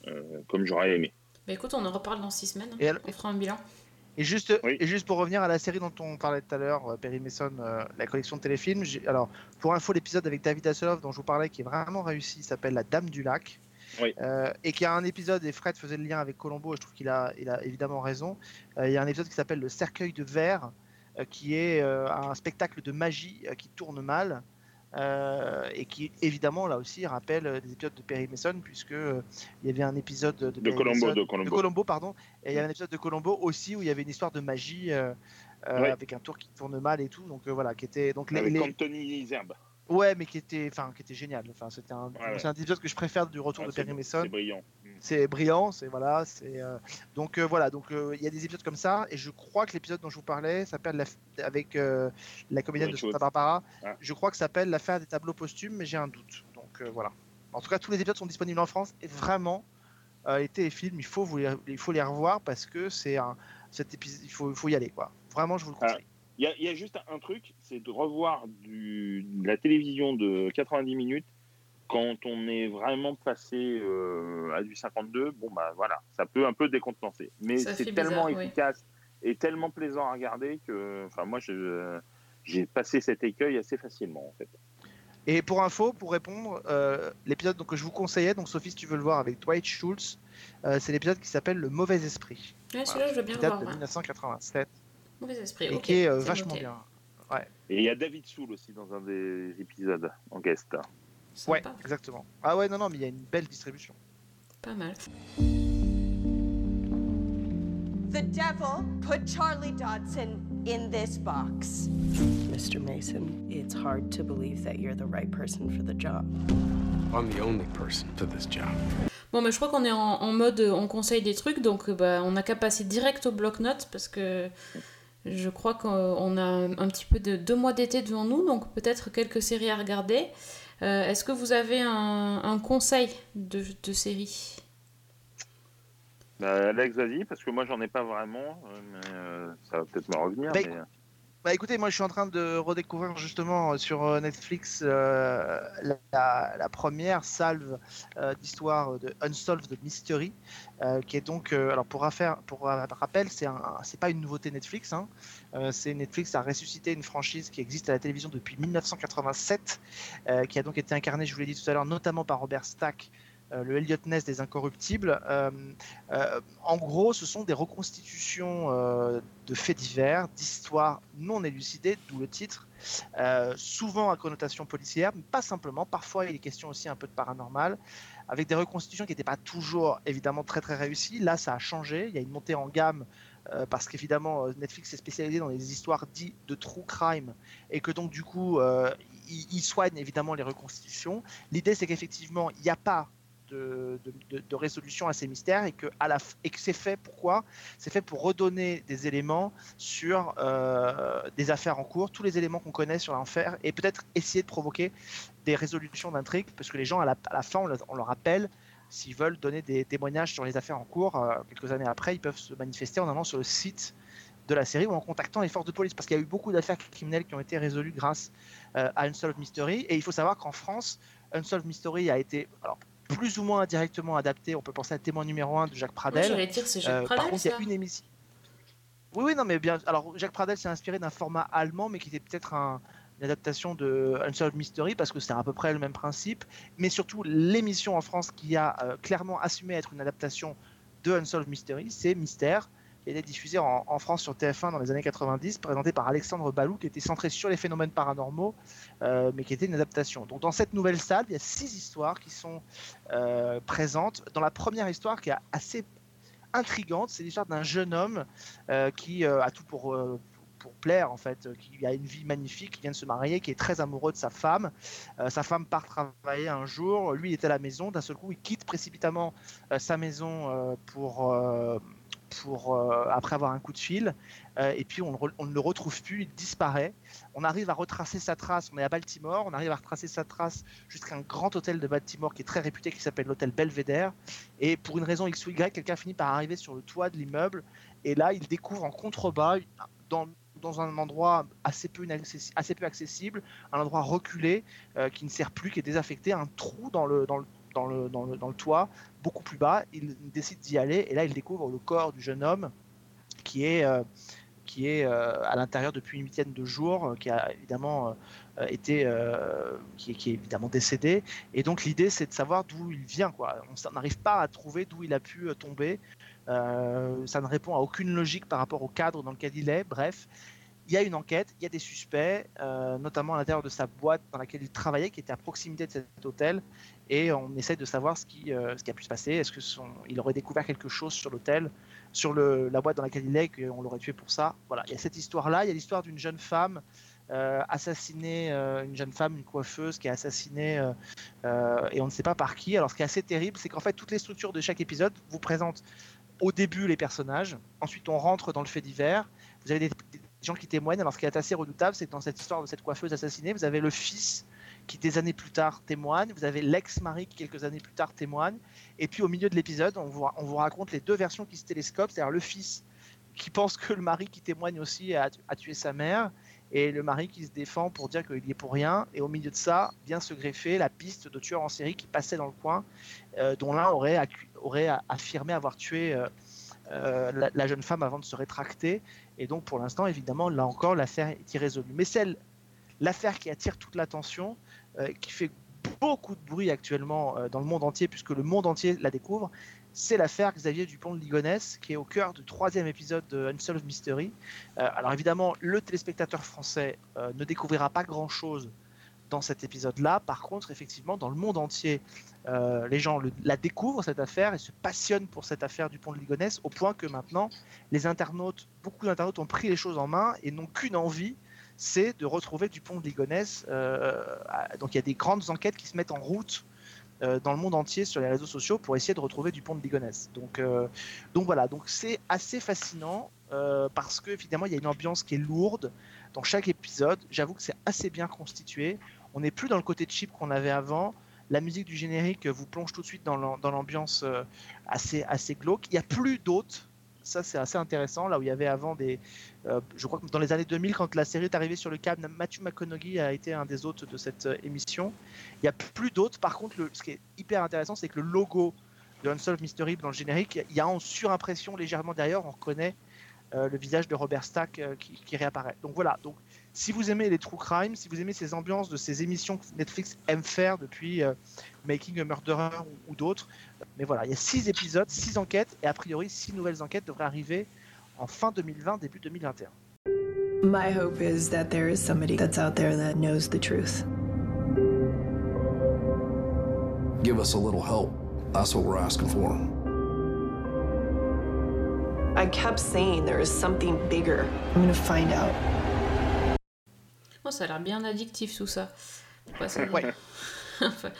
euh, comme j'aurais aimé. Bah écoute, on en reparle dans 6 semaines. Et alors- On fera un bilan. Et juste, Oui. et juste pour revenir à la série dont on parlait tout à l'heure, Perry Mason, euh, la collection de téléfilms. Alors, pour info, l'épisode avec David Hasselhoff dont je vous parlais, qui est vraiment réussi, s'appelle La Dame du Lac. Oui. Euh, et qui a un épisode, et Fred faisait le lien avec Colombo, et je trouve qu'il a, il a évidemment raison. Euh, il y a un épisode qui s'appelle Le Cercueil de Verre, euh, qui est un spectacle de magie qui tourne mal. et qui évidemment là aussi rappelle des épisodes de Perry Mason puisque il y avait un épisode de, De Mason- de. Columbo, pardon et il y avait un épisode de Colombo aussi où il y avait une histoire de magie avec un tour qui tourne mal et tout. Donc voilà, qui était donc les, Avec les- Anthony Zerbe. Ouais, mais qui était enfin qui était génial. Enfin c'était un Ouais, c'est un des épisodes que je préfère du retour Ouais, de Perry Mason. C'est brillant. Mm. C'est brillant, c'est voilà, c'est euh, donc euh, voilà donc euh, il y a des épisodes comme ça et je crois que l'épisode dont je vous parlais s'appelle la- avec la comédienne de. Santa Barbara. Ah. Je crois que ça s'appelle l'affaire des tableaux posthumes, mais j'ai un doute. Donc voilà. En tout cas, tous les épisodes sont disponibles en France et vraiment les téléfilms, il faut vous les, il faut les revoir parce que c'est un cet épisode, il faut il faut y aller quoi. Vraiment, je vous le Ah. Il y, a- il y a juste un truc, c'est de revoir du, de la télévision de 90 minutes quand on est vraiment passé euh, à du 52. Bon, bah voilà, ça peut un peu décontenancer. Mais c'est tellement bizarre, oui. efficace et tellement plaisant à regarder que, enfin, moi, j'ai passé cet écueil assez facilement, en fait. Et pour info, pour répondre, euh, l'épisode donc, que je vous conseillais, donc Sophie, si tu veux le voir avec Dwight Schultz, euh, c'est l'épisode qui s'appelle Le Mauvais Esprit, Ouais, celui-là, je veux bien le date voir. de ouais. 1987 Mauvais esprit. et ok, qui est euh, vachement noté. bien. Et il y a David Soul aussi dans un des épisodes en guest. Ouais, Sympa. exactement. Ah ouais, non, non, mais il y a une belle distribution. Pas mal. The devil put Charlie Dodson in this box. Mr. Mason, it's hard to believe that you're the right person for the job. I'm the only person for this job. Bon, mais je crois qu'on est en, en mode euh, on conseille des trucs, donc euh, bah, on n'a qu'à passer direct au bloc-notes parce que je crois qu'on a un, petit peu de deux mois d'été devant nous, donc peut-être quelques séries à regarder. Euh, Est-ce que vous avez un, un conseil de, de série? Bah, Alex, vas-y, parce que moi, j'en ai pas vraiment, euh, mais euh, ça va peut-être me revenir. Bah, mais, euh, Bah écoutez, moi je suis en train de redécouvrir justement euh, sur euh, Netflix euh, la, première salve euh, d'histoire de Unsolved Mystery, euh, qui est donc, alors pour, pour rappel, c'est un, pas une nouveauté Netflix, hein. C'est Netflix a ressuscité une franchise qui existe à la télévision depuis 1987, euh, qui a donc été incarnée, je vous l'ai dit tout à l'heure, notamment par Robert Stack. Euh, le Elliot Ness des Incorruptibles. Euh, euh, en gros, ce sont des reconstitutions de faits divers, d'histoires non élucidées, d'où le titre, souvent à connotation policière, mais pas simplement. Parfois, il est question aussi un peu de paranormal, avec des reconstitutions qui n'étaient pas toujours évidemment très très réussies. Là, ça a changé. Il y a une montée en gamme. parce qu'évidemment, Netflix est spécialisé dans les histoires dites de true crime et que donc du coup, euh, il, il soigne évidemment les reconstitutions. L'idée, c'est qu'effectivement, il n'y a pas de, résolution à ces mystères et que, que c'est fait pourquoi? C'est fait pour redonner des éléments sur euh, des affaires en cours, tous les éléments qu'on connaît sur l'enfer et peut-être essayer de provoquer des résolutions d'intrigue parce que les gens à la, à la fin on, on leur rappelle s'ils veulent donner des témoignages sur les affaires en cours euh, quelques années après ils peuvent se manifester en allant sur le site de la série ou en contactant les forces de police parce qu'il y a eu beaucoup d'affaires criminelles qui ont été résolues grâce euh, à Unsolved Mystery et il faut savoir qu'en France Unsolved Mystery a été alors, plus ou moins indirectement adapté. On peut penser à Témoin numéro 1 de Jacques Oui, Pradel. J'allais dire, c'est Jacques Euh, Pradel, par contre, il y a ça. une émission. Oui, oui, non, mais bien. Alors, Jacques Pradel s'est inspiré d'un format allemand, mais qui était peut-être un- une adaptation de Unsolved Mystery, parce que c'est à peu près le même principe. Mais surtout, l'émission en France qui a euh, clairement assumé être une adaptation de Unsolved Mystery, c'est Mystère, qui a été diffusée en, France sur TF1 dans les années 90, présenté par Alexandre Balou, qui était centré sur les phénomènes paranormaux, euh, mais qui était une adaptation. Donc, dans cette nouvelle salle, il y a six histoires qui sont euh, présentes. Dans la première histoire, qui est assez intrigante. C'est l'histoire d'un jeune homme euh, qui a tout pour, pour plaire, en fait, qui a une vie magnifique, qui vient de se marier, qui est très amoureux de sa femme. Sa femme part travailler un jour, lui il est à la maison, d'un seul coup il quitte précipitamment sa maison pour... euh, après avoir un coup de fil euh, et puis on, ne le retrouve plus, il disparaît. On arrive à retracer sa trace, on est à Baltimore, on arrive à retracer sa trace jusqu'à un grand hôtel de Baltimore qui est très réputé qui s'appelle l'hôtel Belvedere et pour une raison X ou Y, quelqu'un finit par arriver sur le toit de l'immeuble. Et là, il découvre en contrebas, dans, un endroit assez peu, accessible, un endroit reculé euh, qui ne sert plus, qui est désaffecté, un trou dans le, dans le, dans le, dans le toit, beaucoup plus bas. Il décide d'y aller. Et là, il découvre le corps du jeune homme qui est. euh, qui est euh, à l'intérieur depuis une huitaine de jours, euh, qui a évidemment été, qui, qui est évidemment décédé. Et donc l'idée, c'est de savoir d'où il vient. Quoi. On n'arrive pas à trouver d'où il a pu tomber. Ça ne répond à aucune logique par rapport au cadre dans lequel il est. Bref, il y a une enquête, il y a des suspects, euh, notamment à l'intérieur de sa boîte dans laquelle il travaillait, qui était à proximité de cet hôtel, et on essaie de savoir ce qui, euh, ce qui a pu se passer. Est-ce que son, il aurait découvert quelque chose sur l'hôtel, sur la boîte dans laquelle il est, qu'on l'aurait tué pour ça? Voilà, il y a cette histoire-là. Il y a l'histoire d'une jeune femme euh, assassinée, une jeune femme, une coiffeuse qui est assassinée, et on ne sait pas par qui. Alors, ce qui est assez terrible, c'est qu'en fait, toutes les structures de chaque épisode vous présentent au début les personnages, ensuite on rentre dans le fait divers. Vous avez des, des gens qui témoignent. Alors, ce qui est assez redoutable, c'est que dans cette histoire de cette coiffeuse assassinée, vous avez le fils qui des années plus tard témoigne, vous avez l'ex-mari qui quelques années plus tard témoigne, et puis au milieu de l'épisode, on vous, on vous raconte les deux versions qui se télescopent, c'est-à-dire le fils qui pense que le mari qui témoigne aussi a, tué sa mère, et le mari qui se défend pour dire qu'il y est pour rien, et au milieu de ça vient se greffer la piste de tueurs en série qui passait dans le coin, euh, dont l'un aurait, affirmé avoir tué euh, euh, la jeune femme avant de se rétracter, et donc pour l'instant, évidemment, là encore, l'affaire est irrésolue. Mais celle, l'affaire qui attire toute l'attention, euh, qui fait beaucoup de bruit actuellement euh, dans le monde entier, puisque le monde entier la découvre, c'est l'affaire Xavier Dupont de Ligonnès, qui est au cœur du troisième épisode de Unsolved Mystery. Euh, alors évidemment, le téléspectateur français ne découvrira pas grand-chose dans cet épisode-là. Par contre, effectivement, dans le monde entier, euh, les gens la découvrent, cette affaire, et se passionnent pour cette affaire Dupont de Ligonnès, au point que maintenant, les internautes, beaucoup d'internautes ont pris les choses en main et n'ont qu'une envie, c'est de retrouver Dupont de Ligonnès. Euh, donc il y a des grandes enquêtes qui se mettent en route euh, dans le monde entier sur les réseaux sociaux pour essayer de retrouver Dupont de Ligonnès. Donc, voilà, donc c'est assez fascinant parce que évidemment il y a une ambiance qui est lourde dans chaque épisode. J'avoue que c'est assez bien constitué. On n'est plus dans le côté cheap qu'on avait avant. La musique du générique vous plonge tout de suite dans l'am- dans l'ambiance euh, assez, glauque. Il n'y a plus d'hôtes ça c'est assez intéressant. Là où il y avait avant des. euh, je crois que dans les années 2000, quand la série est arrivée sur le câble, Matthew McConaughey a été un des hôtes de cette euh, émission. Il n'y a plus d'autres. Par contre, ce qui est hyper intéressant, c'est que le logo de Unsolved Mystery dans le générique, il y a en surimpression légèrement derrière, on reconnaît euh, le visage de Robert Stack euh, qui, qui réapparaît. Donc voilà. Donc si vous aimez les true crime, si vous aimez ces ambiances de ces émissions que Netflix aime faire depuis euh, Making a Murderer ou, ou d'autres, mais voilà, il y a six épisodes, six enquêtes, et a priori six nouvelles enquêtes devraient arriver en fin 2020, début 2021. My hope is that there is somebody that's out there that knows the truth. Give us a little help. That's what we're asking for. I kept saying there is something bigger. I'm gonna find out. Oh, ça a l'air bien addictif tout ça. Ouais, ça- Ouais. Enfin,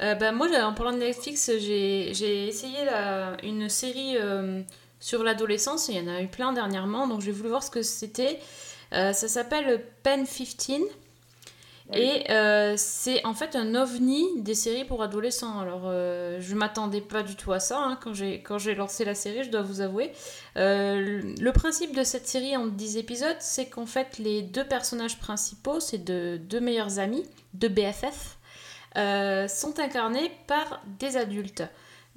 euh, bah, moi, j'ai- en parlant de Netflix, j'ai j'ai essayé la- une série euh, sur l'adolescence. Il y en a eu plein dernièrement, donc j'ai voulu voir ce que c'était. Euh, ça s'appelle Pen 15. Et euh, c'est en fait un ovni des séries pour adolescents. Alors, euh, je m'attendais pas du tout à ça hein, quand j'ai quand j'ai lancé la série, je dois vous avouer. Euh, le- principe de cette série en 10 épisodes, c'est qu'en fait, les deux personnages principaux, c'est de deux meilleurs amis, deux BFF, euh, sont incarnés par des adultes.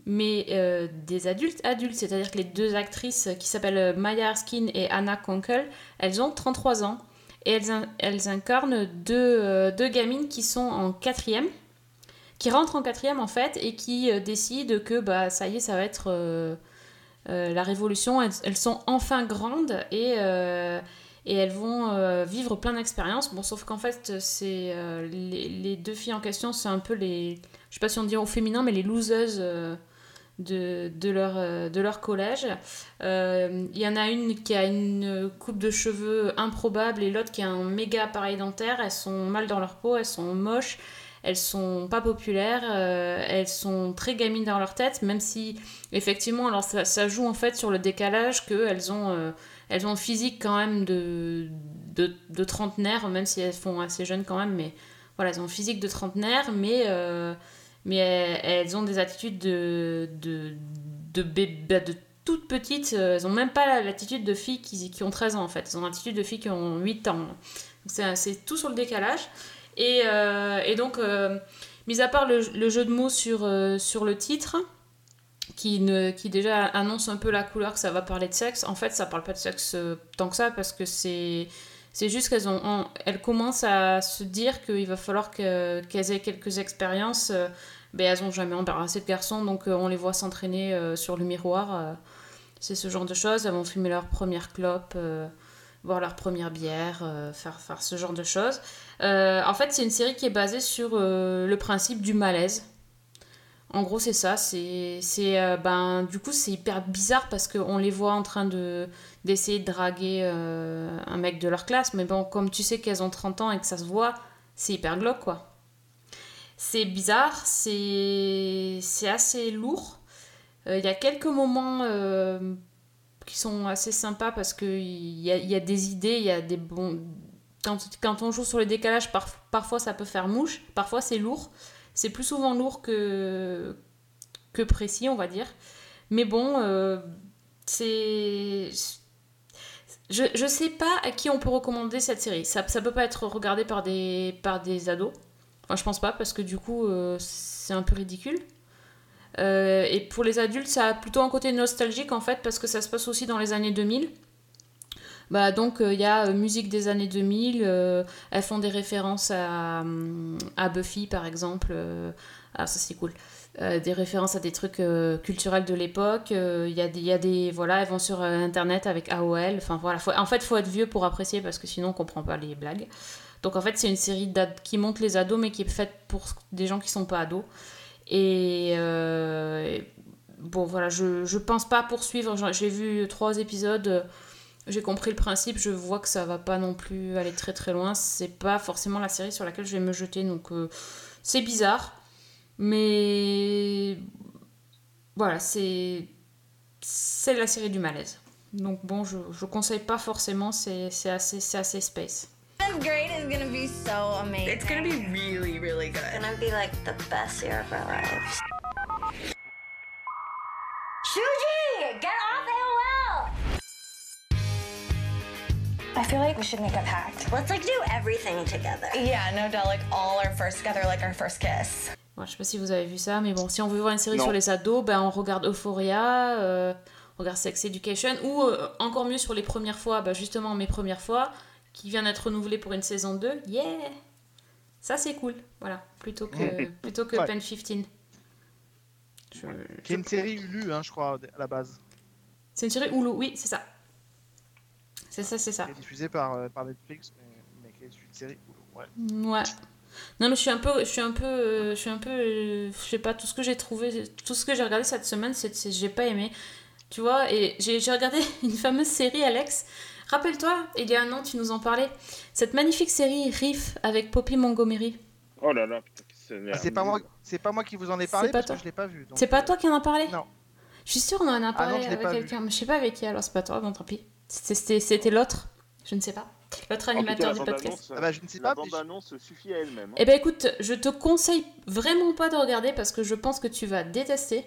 Mais des adultes adultes, c'est-à-dire que les deux actrices qui s'appellent Maya Erskine et Anna Konkel, elles ont 33 ans et elles, in- elles incarnent deux, euh, deux gamines qui sont en quatrième, qui rentrent en quatrième en fait et qui euh, décident que bah ça y est, ça va être euh, la révolution. Elles, sont enfin grandes et, elles vont vivre plein d'expériences. Bon, sauf qu'en fait, c'est les, deux filles en question, c'est un peu les, je sais pas si on dit au féminin, mais les loseuses. De, de, leur, euh, de leur collège. Euh, Il y en a une qui a une coupe de cheveux improbable et l'autre qui a un méga appareil dentaire. Elles sont mal dans leur peau, elles sont moches, elles sont pas populaires, euh, elles sont très gamines dans leur tête, même si effectivement, alors ça, ça joue en fait sur le décalage qu'elles ont, ont physique quand même de, de, de trentenaire, même si elles font assez jeunes quand même, mais voilà, elles ont physique de trentenaire, mais, mais elles, ont des attitudes de, de, de, bébé- de toutes petites, euh, elles ont même pas l'attitude de filles qui, ont 13 ans en fait, elles ont l'attitude de filles qui ont 8 ans. C'est tout sur le décalage. Et, euh, donc, euh, mis à part le, jeu de mots sur, sur le titre, qui, ne, qui déjà annonce un peu la couleur que ça va parler de sexe, en fait, ça parle pas de sexe tant que ça, parce que c'est. C'est juste qu'elles ont, elles commencent à se dire qu'il va falloir que- qu'elles aient quelques expériences. euh, ben, elles ont jamais embarrassé de garçons, donc euh, on les voit s'entraîner euh, sur le miroir. c'est ce genre de choses. Elles vont fumer leur première clope, boire leur première bière, faire, faire ce genre de choses. En fait, c'est une série qui est basée sur le principe du malaise. En gros, c'est ça. C'est, euh, ben, du coup, c'est hyper bizarre parce qu'on les voit en train de, d'essayer de draguer euh, un mec de leur classe. Mais bon, comme tu sais qu'elles ont 30 ans et que ça se voit, c'est hyper glauque, quoi. C'est bizarre, c'est, c'est assez lourd. Euh, Il y a quelques moments qui sont assez sympas parce qu'il y a, y a des idées, il y a des bons... Quand, quand on joue sur le décalage, par- parfois ça peut faire mouche, parfois c'est lourd. C'est plus souvent lourd que, que précis, on va dire. Mais bon, euh, c'est... Je, je sais pas à qui on peut recommander cette série. Ça, ça peut pas être regardé par des, par des ados. Enfin, je pense pas, parce que du coup, euh, c'est un peu ridicule. Euh, et pour les adultes, ça a plutôt un côté nostalgique en fait, parce que ça se passe aussi dans les années 2000. Bah, donc il y a euh, musique des années 2000, euh, elles font des références à, à Buffy par exemple, euh, ah ça c'est cool, Euh, des références à des trucs euh, culturels de l'époque, Euh, il y, il y a des, voilà, elles vont sur euh, internet avec AOL, enfin voilà, en fait faut être vieux pour apprécier parce que sinon on comprend pas les blagues. Donc en fait c'est une série qui montre les ados mais qui est faite pour des gens qui sont pas ados. Et euh, bon voilà, je, je pense pas poursuivre, j'ai vu trois épisodes. J'ai compris le principe, je vois que ça va pas non plus aller très très loin. C'est pas forcément la série sur laquelle je vais me jeter, donc euh, c'est bizarre. Mais voilà, c'est c'est la série du malaise. Donc bon, je, je conseille pas forcément, c'est c'est assez, c'est assez space. Seventh grade is gonna be so amazing. It's gonna be really, really good. It's gonna be like the best year of our lives. I feel like we should make a pact. Let's like do everything together. Yeah, no doubt, like all our first together, like our first kiss. Bon, je sais pas si vous avez vu ça, mais bon, si on veut voir une série Non. sur les ados, ben on regarde Euphoria, euh, on regarde Sex Education, ou euh, encore mieux sur les premières fois, ben justement mes premières fois, qui vient d'être renouvelée pour une saison 2. Yeah Ça c'est cool, voilà, plutôt que, plutôt que Ouais. Pen 15. Je- Qui est une série Hulu, hein, je crois, à la base. C'est une série Hulu, oui, c'est ça. C'est ça, c'est ça. Qui est diffusée par, euh, par Netflix, mais, mais qui est une série. Ouais. Ouais. Non mais je suis un peu, je suis un peu, euh, je suis un peu, euh, je sais pas tout ce que j'ai trouvé, tout ce que j'ai regardé cette semaine, c'est, j'ai pas aimé, tu vois. Et j'ai, j'ai regardé une fameuse série, Alex. Rappelle-toi, il y a un an, tu nous en parlais. Cette magnifique série Riff avec Poppy Montgomery. Oh là là, putain, Ah, c'est pas moi, c'est pas moi qui vous en ai parlé C'est pas parce toi. que je l'ai pas vu. C'est pas toi qui en a parlé? Non. Je suis sûre on en a parlé non, je l'ai avec quelqu'un, mais je sais pas avec qui. Alors c'est pas toi, bon tant pis. C'était, l'autre, je ne sais pas. L'autre animateur la du podcast. Ah bah, je ne sais la pas, je- bande-annonce suffit à elle-même. hein. Eh ben écoute, je te conseille vraiment pas de regarder parce que je pense que tu vas détester.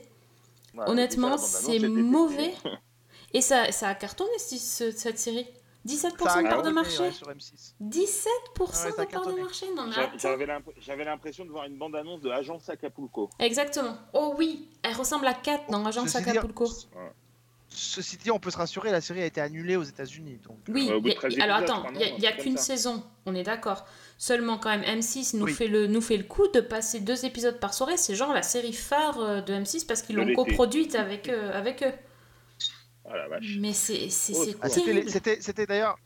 Honnêtement, la c'est mauvais. Et ça, ça a cartonné ce- cette série. 17% Ça a de part de marché. ouais, sur M6. 17% Ouais, ça a de part de marché. J'avais l'imp- j'avais l'impression de voir une bande-annonce de Agence Acapulco. Exactement. Oh oui, elle ressemble à Kat dans Agence Ceci dit, Acapulco. Ceci dit, on peut se rassurer, la série a été annulée aux États-Unis. Donc, Oui, Ouais, au bout de y a- 13 alors attends, il n'y a, qu'une saison, on est d'accord. Seulement quand même M6 nous, Oui. fait le, nous fait le coup de passer deux épisodes par soirée. C'est genre la série phare euh, de M6 parce qu'ils l'ont coproduite avec, euh, avec eux. Oh la vache. Mais c'est c'est- Oh, Ah, c'était d'ailleurs.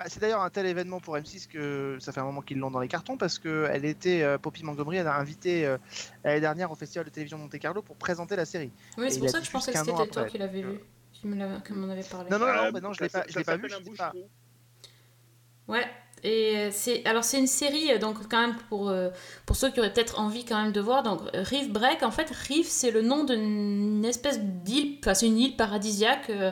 Bah, c'est d'ailleurs un tel événement pour M6 que ça fait un moment qu'ils l'ont dans les cartons parce que elle était euh, Poppy Montgomery elle a invité euh, l'année dernière au festival de télévision de Monte Carlo pour présenter la série. Oui, c'est pour a ça que je pensais que c'était toi qui l'avais vu, qui m'en avait parlé. Non non non, Ah, bah non je l'ai pas ça- je l'ai ça pas vu. je pas. Ouais, et euh, c'est alors c'est une série euh, donc quand même pour euh, pour ceux qui auraient peut-être envie quand même de voir donc euh, Reef Break en fait Reef c'est le nom d'une espèce d'île enfin c'est une île paradisiaque euh,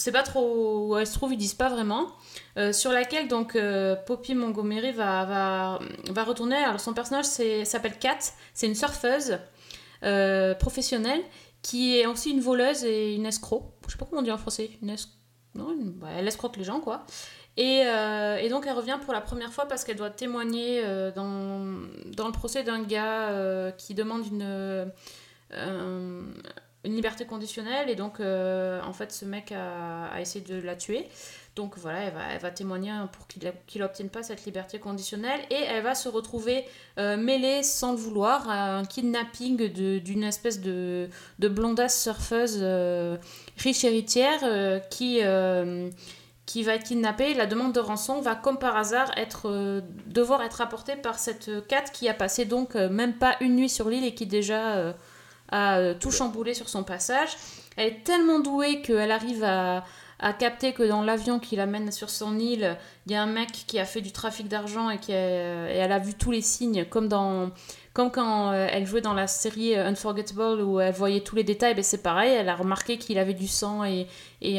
on sait pas trop où elle se trouve ils disent pas vraiment. Euh, sur laquelle donc euh, Poppy Montgomery va, retourner. Alors son personnage s'appelle Kat. C'est une surfeuse euh, professionnelle qui est aussi une voleuse et une escroc. Je sais pas comment on dit en français. Une escroc bah, elle escroque les gens quoi. Et, donc elle revient pour la première fois parce qu'elle doit témoigner dans, le procès d'un gars qui demande une, une liberté conditionnelle et donc euh, en fait ce mec a, essayé de la tuer. Donc voilà, elle va, elle va témoigner pour qu'il qu'il n'obtienne pas cette liberté conditionnelle et elle va se retrouver euh, mêlée sans le vouloir à un kidnapping d'une espèce de, de blondasse surfeuse euh, riche héritière qui... qui va être kidnappé. La demande de rançon va, comme par hasard, être, devoir être apportée par cette Kat qui a passé donc même pas une nuit sur l'île et qui déjà a euh, tout chamboulé sur son passage. Elle est tellement douée qu'elle arrive à, à capter que dans l'avion qui l'amène sur son île, il y a un mec qui a fait du trafic d'argent et, qui a- et elle a vu tous les signes, comme quand euh, elle jouait dans la série euh, Unforgettable où elle voyait tous les détails, ben c'est pareil, elle a remarqué qu'il avait du sang et,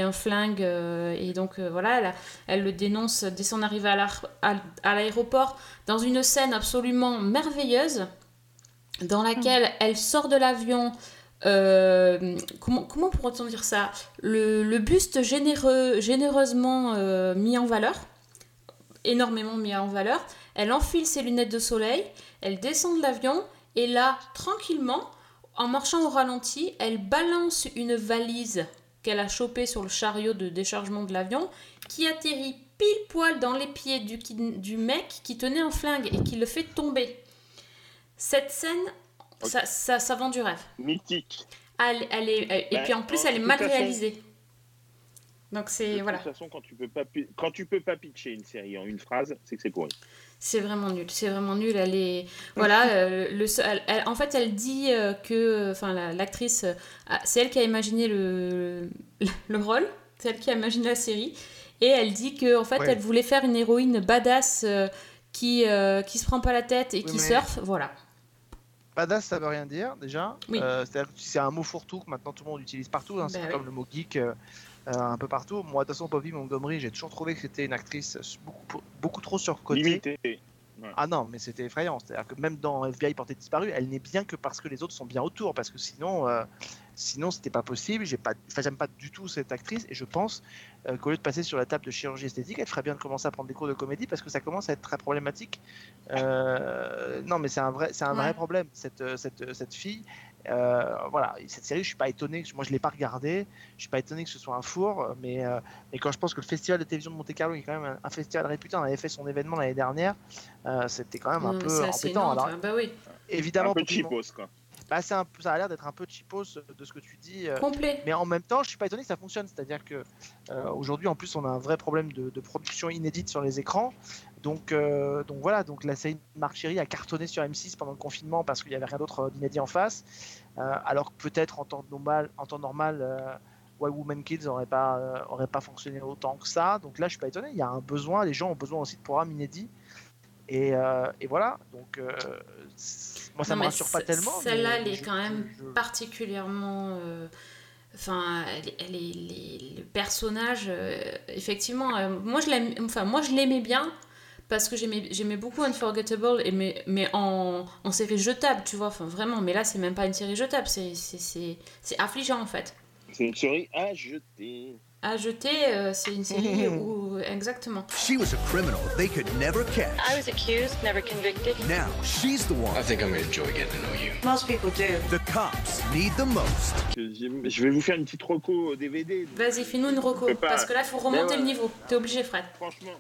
un flingue, euh, et donc euh, voilà, elle, a- elle le dénonce dès son arrivée à à- à l'aéroport dans une scène absolument merveilleuse dans laquelle elle sort de l'avion. euh, comment, comment pourrait-on dire ça? Le, le buste généreux, généreusement euh, mis en valeur, énormément mis en valeur. Elle enfile ses lunettes de soleil, elle descend de l'avion et là, tranquillement, en marchant au ralenti, elle balance une valise qu'elle a chopée sur le chariot de déchargement de l'avion qui atterrit pile poil dans les pieds du, du mec qui tenait un flingue et qui le fait tomber. Cette scène, ça, ça, ça vend du rêve. Mythique. Elle, elle est, elle- et Bah, puis en plus, elle est mal façon- réalisée. Donc c'est De voilà, toute façon, quand tu peux pas quand tu peux pas pitcher une série en une phrase, c'est que c'est pourri. c'est vraiment nul. C'est vraiment nul. Elle est voilà. euh, le elle- elle- en fait, elle dit euh, que, enfin, la- l'actrice, euh, c'est elle qui a imaginé le le rôle. C'est elle qui a imaginé la série. Et elle dit que en fait, Ouais. elle voulait faire une héroïne badass euh, qui qui qui se prend pas la tête et Oui, qui mais- surfe. Voilà. Badass, ça veut rien dire déjà. Oui. Euh, C'est-à-dire que c'est un mot fourre-tout que maintenant tout le monde utilise partout. hein, c'est Bah oui. comme le mot geek euh, euh, un peu partout. Moi, de toute façon, Poppy Montgomery, j'ai toujours trouvé que c'était une actrice beaucoup, beaucoup trop surcotée. Ah non, mais c'était effrayant. C'est-à-dire que même dans FBI portée disparue, elle n'est bien que parce que les autres sont bien autour. Parce que sinon, euh, sinon c'était pas possible. J'ai pas, j'aime pas du tout cette actrice et je pense euh, qu'au lieu de passer sur la table de chirurgie esthétique, elle ferait bien de commencer à prendre des cours de comédie parce que ça commence à être très problématique. Euh, non, mais c'est un vrai, c'est un vrai problème cette, euh, cette, cette fille. Euh, voilà, cette série, je suis pas étonné. que- Moi, je l'ai pas regardée. Je suis pas étonné que ce soit un four, mais euh, mais quand je pense que le festival de télévision de Monte Carlo est quand même un, un festival réputé, on avait fait son événement l'année dernière. euh, c'était quand même un Euh, peu embêtant. Alors, bah oui. évidemment, un peu cheapos, quoi. bah, c'est un ça a l'air d'être un peu cheapos euh, de ce que tu dis. euh, Complet. Mais en même temps, je suis pas étonné que ça fonctionne. C'est-à-dire que euh, aujourd'hui, en plus, on a un vrai problème de, de production inédite sur les écrans. Donc, euh, donc voilà. Donc la série de Marc Chéry a cartonné sur M6 pendant le confinement parce qu'il y avait rien d'autre euh, d'inédit en face. Euh, alors que peut-être en temps normal, en temps normal. euh, Why Woman Kids aurait pas aurait pas fonctionné autant que ça. Donc là, je suis pas étonné. Il y a un besoin. Les gens ont besoin aussi de programmes inédits. Et, et voilà. Donc moi, ça Non, me rassure pas tellement. Celle-là, elle est je- quand même je- particulièrement. Enfin, elle, est, les- le personnage, effectivement, moi je l'aime, enfin moi je l'aimais bien parce que j'aimais, beaucoup Unforgettable, et mais, mais en, en série jetable, tu vois, enfin vraiment, mais là c'est même pas une série jetable, c'est, affligeant en fait. C'est une série à jeter. À jeter, euh, c'est une série où. Exactement. She was a criminal they could never catch. I was accused, never convicted. Now she's the one I think I'm gonna enjoy getting to know you. Most people do. the cops need the most. Je je vais vous faire une petite reco DVD. Vas-y, fais-nous une reco, pas. parce que là il faut remonter ouais. le niveau. T'es obligé, Fred. Franchement,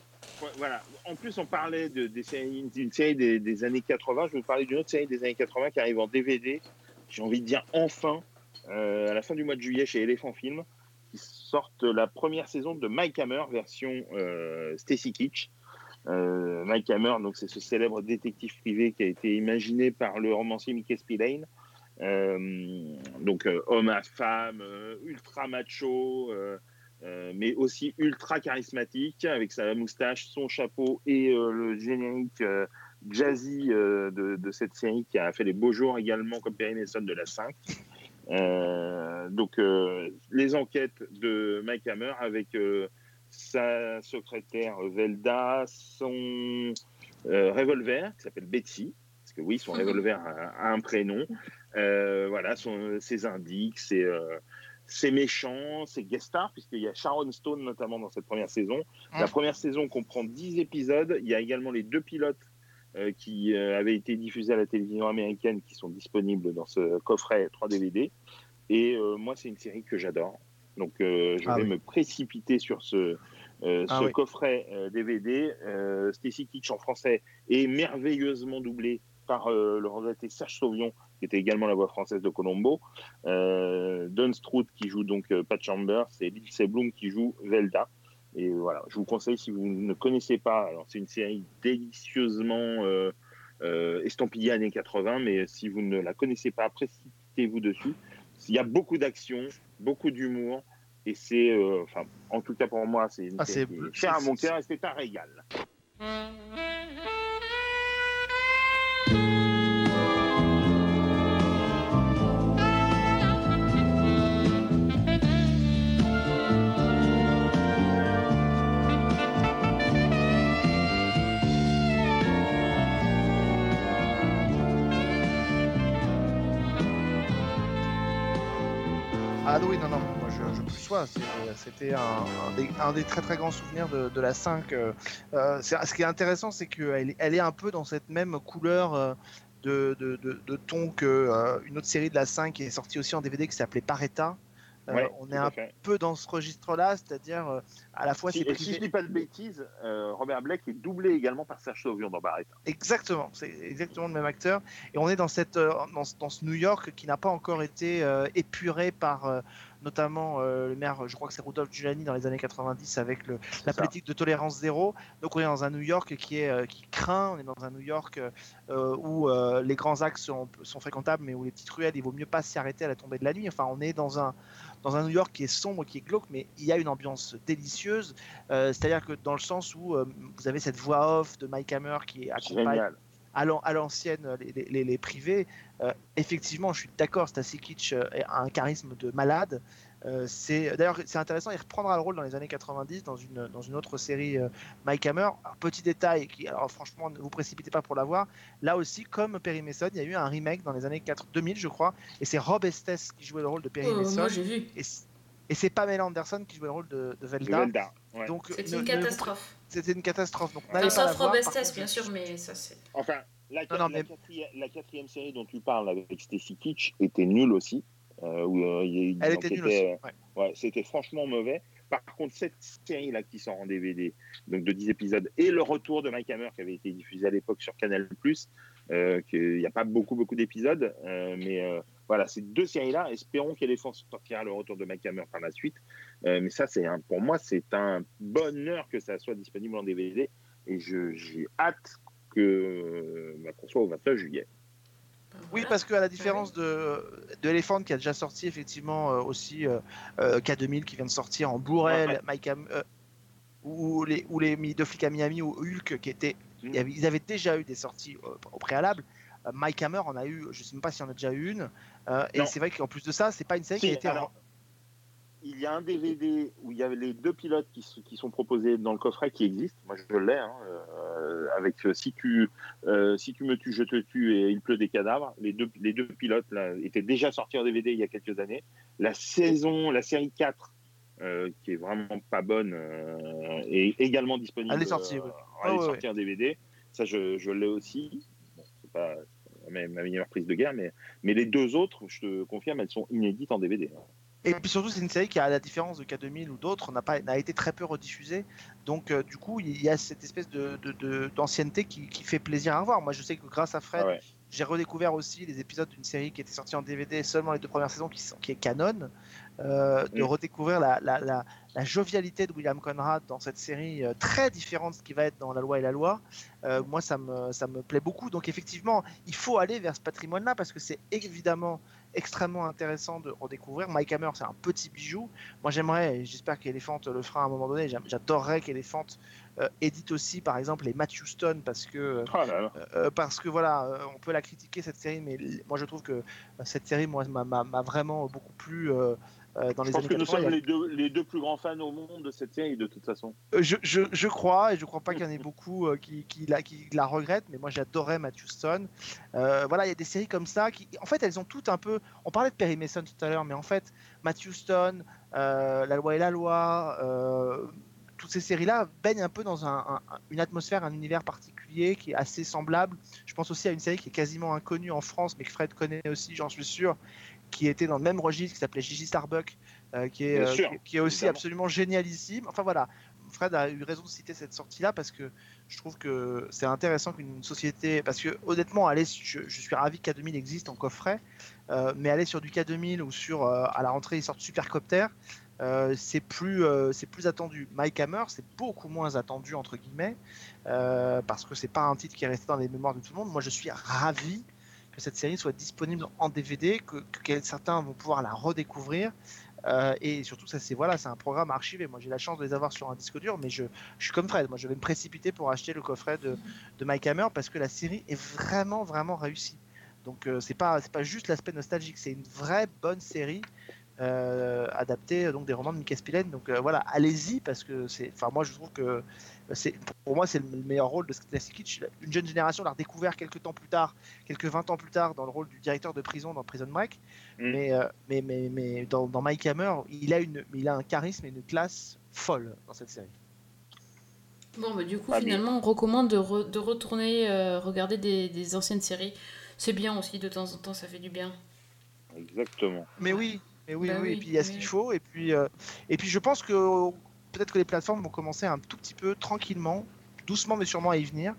En plus, on parlait d'une série des, années 80. Je vais vous parler d'une autre série des années 80 qui arrive en DVD. J'ai envie de dire enfin, euh, à la fin du mois de juillet chez Elephant Film, qui sortent la première saison de Mike Hammer version euh, Stacy Kitsch. Euh, Mike Hammer, c'est ce célèbre détective privé qui a été imaginé par le romancier Mickey Spillane. Donc homme à femme, ultra macho, euh, mais aussi ultra charismatique, avec sa moustache, son chapeau et euh, le générique euh, jazzy euh, de, de cette série qui a fait les beaux jours également comme Perry Mason de la 5. Euh, donc les enquêtes de Mike Hammer avec sa secrétaire Velda, son revolver qui s'appelle Betsy, parce que oui, son Mhm. revolver a, a un prénom. Voilà, son, ses indices, ses, ses méchants, ses guest stars, puisqu'il y a Sharon Stone notamment dans cette première saison. La première saison comprend 10 épisodes. Il y a également les deux pilotes euh, qui euh, avaient été diffusés à la télévision américaine qui sont disponibles dans ce coffret 3 DVD. Et euh, moi, c'est une série que j'adore. Donc, je Ah vais oui. me précipiter sur ce, euh, Ah ce oui. coffret euh, DVD. Euh, Stacy Kitsch en français est merveilleusement doublé par le regretté Serge Sauvion, qui était également la voix française de Colombo. Euh, Don Stroud qui joue donc euh, Pat Chambers et Lindsay Bloom qui joue Velda. Et voilà, je vous conseille si vous ne connaissez pas, alors c'est une série délicieusement euh, euh, estampillée années 80, mais si vous ne la connaissez pas, précipitez-vous dessus. Il y a beaucoup d'action, beaucoup d'humour, et c'est, euh, enfin, en tout cas pour moi, c'est une Ah, série c'est- qui est chère à mon cœur et c'est un régal. Non, non, moi je, je plus sois. C'est- C'était un, un des, un des très très grands souvenirs de, de la 5. euh, euh, ce qui est intéressant, c'est qu'elle est- elle est un peu dans cette même couleur euh, de, de, de- de ton que euh, une autre série de la 5 qui est sortie aussi en DVD qui s'appelait Pareta. Euh, Ouais, on tout est un fait. peu dans ce registre-là, c'est-à-dire euh, à la fois Si, c'est et si privé- je dis pas de bêtises, euh, Robert Blake est doublé également par Serge Sauvion dans Barretta. Exactement, c'est exactement le même acteur. Et on est dans, cette, euh, dans, ce- dans ce New York qui n'a pas encore été euh, épuré par euh, notamment euh, le maire, je crois que c'est Rudolph Giuliani dans les années 90 avec le, la ça. politique de tolérance zéro. Donc on est dans un New York qui, est, euh, qui craint, on est dans un New York euh, où euh, les grands axes sont, sont fréquentables mais où les petites ruelles, il vaut mieux pas s'y arrêter à la tombée de la nuit. Enfin, on est dans un, dans un New York qui est sombre, qui est glauque, mais il y a une ambiance délicieuse. Euh, C'est-à-dire que dans le sens où euh, vous avez cette voix off de Mike Hammer qui accompagne Génial. À l'an- à l'ancienne euh, les, les- les privés. Euh, effectivement, je suis d'accord, Stacy Kitsch euh, a un charisme de malade. Euh, c'est d'ailleurs c'est intéressant, il reprendra le rôle dans les années 90 dans une dans une autre série euh, Mike Hammer. Alors, petit détail qui alors franchement ne vous précipitez pas pour l'avoir. Là aussi comme Perry Mason, il y a eu un remake dans les années 4, 2000 je crois et c'est Rob Estes qui jouait le rôle de Perry Oh, Mason. moi j'ai vu. Et, c'est Pamela Anderson qui jouait le rôle de, de Velda. Velda, ouais. Donc C'est ne- une ne- catastrophe. C'était une catastrophe. Donc la sauf voir, Rob par Estes, contre, bien sûr, mais ça c'est. Enfin, la, Non, non, la mais- quatrième, la quatrième série dont tu parles avec Stacy Kitsch était nulle aussi. euh, où, euh, il Elle était nulle aussi. ouais. euh, ouais, c'était franchement mauvais. Par contre, cette série-là qui sort en DVD, donc de 10 épisodes, et le retour de Mike Hammer qui avait été diffusé à l'époque sur Canal+, euh, qu'il n'y a pas beaucoup, beaucoup d'épisodes, euh, mais euh, voilà, ces deux séries-là, espérons qu'Elephant sortira le retour de Mike Hammer par la suite. Euh, mais ça, c'est un, pour moi, c'est un bonheur que ça soit disponible en DVD, et je- j'ai hâte que euh, bah, qu'on soit au 29 juillet. Oui, parce qu'à la différence de, de Elephant qui a déjà sorti effectivement euh, aussi euh, euh, K2000 qui vient de sortir en Blu-ray, Ouais, ouais. Mike Ham- euh, ou les ou les deux flics à Miami ou Hulk qui étaient, avait- ils avaient déjà eu des sorties euh, au préalable. Euh, Mike Hammer en a eu, je sais même pas s'il y en a déjà eu une. Euh, et c'est vrai qu'en plus de ça, c'est pas une série qui a été. alors, il y a un DVD où il y a les deux pilotes qui, sont proposés dans le coffret qui existent. Moi, je l'ai, hein, euh, avec euh, si tu, euh, si tu me tues, je te tue et il pleut des cadavres. Les deux, les deux pilotes là, étaient déjà sortis en DVD il y a quelques années. La saison, la série 4, euh, qui est vraiment pas bonne, est également disponible. Elle est sortie, euh, oui. elle Ouais, est ouais, sortie en DVD. Ça, je, je l'ai aussi. Bon, c'est pas ma ma meilleure prise de guerre, mais, mais les deux autres, je te confirme, elles sont inédites en DVD. Et puis surtout, c'est une série qui, à la différence de K2000 ou d'autres, n'a pas n'a été très peu rediffusée. Donc, euh, du coup, il y a cette espèce de de- de- d'ancienneté qui, qui fait plaisir à voir. Moi, je sais que grâce à Fred, Ah ouais. j'ai redécouvert aussi les épisodes d'une série qui était sortie en DVD seulement les deux premières saisons, qui, sont, qui est canon. euh, de Mm. redécouvrir la, la, la, la jovialité de William Conrad dans cette série euh, très différente de ce qui va être dans La Loi et la Loi. Moi, ça me, ça me plaît beaucoup. Donc, effectivement, il faut aller vers ce patrimoine-là parce que c'est évidemment extrêmement intéressant de redécouvrir. Mike Hammer, c'est un petit bijou. Moi, j'aimerais, j'espère qu'Elephant le fera à un moment donné, j'adorerais qu'Elephant euh, édite aussi, par exemple, les Matthew Stone parce que, euh, Oh là là. euh, parce que voilà, on peut la critiquer cette série, mais moi, je trouve que cette série, moi, m'a- vraiment beaucoup plu. euh, euh, dans Je les pense années que nous 80, il y sommes a- les deux, les deux plus grands fans au monde de cette série, de toute façon. Euh, Je, je, je crois, et je crois pas qu'il y en ait beaucoup euh, qui, qui, la, qui la regrettent, mais moi j'adorais Matthew Stone. Euh, voilà, il y a des séries comme ça qui, en fait, elles ont toutes un peu. On parlait de Perry Mason tout à l'heure, mais en fait, Matthew Stone, euh, La Loi et la Loi, toutes ces séries-là baignent un peu dans un- un- une atmosphère, un univers particulier qui est assez semblable. Je pense aussi à une série qui est quasiment inconnue en France, mais que Fred connaît aussi, j'en suis sûr, qui était dans le même registre, qui s'appelait Gigi Starbuck, euh, qui, est, Bien euh, sûr, qui, qui est aussi évidemment. absolument génialissime. Enfin voilà, Fred a eu raison de citer cette sortie-là parce que je trouve que c'est intéressant qu'une société. Parce que honnêtement, aller, je, je suis ravi que K2000 existe en coffret, euh, mais aller sur du K2000 ou sur euh, à la rentrée ils sortent Supercopter, euh, c'est plus, c'est plus attendu. Mike Hammer, c'est beaucoup moins attendu entre guillemets parce que c'est pas un titre qui est resté dans les mémoires de tout le monde. Moi, je suis ravi que cette série soit disponible en DVD, que, certains vont pouvoir la redécouvrir. Euh, et surtout, ça c'est voilà, c'est un programme archivé. Moi, j'ai la chance de les avoir sur un disque dur, mais je, suis comme Fred. Moi, je vais me précipiter pour acheter le coffret de, Mike Hammer parce que la série est vraiment, vraiment réussie. Donc, euh, c'est pas, c'est pas juste l'aspect nostalgique, c'est une vraie bonne série euh, adaptée donc des romans de Mickey Spillane. Donc euh, voilà, allez-y parce que c'est, enfin moi je trouve que c'est, pour moi c'est le meilleur rôle de Stacy Kitsch. Une jeune génération l'a redécouvert quelques temps plus tard, quelques 20 ans plus tard dans le rôle du directeur de prison dans Prison Break. Mm. Mais, euh, mais, mais, mais dans, dans Mike Hammer, il a, une, il a un charisme et une classe folle dans cette série. Bon, bah, du coup, Ah, finalement, on recommande de, re- de retourner euh, regarder des, des anciennes séries. C'est bien aussi, de temps en temps, ça fait du bien. Exactement. Mais oui, mais oui, Bah oui, oui, et puis il y a ce qu'il faut, et puis, euh, et puis je pense que peut-être que les plateformes vont commencer un tout petit peu tranquillement, doucement mais sûrement à y venir.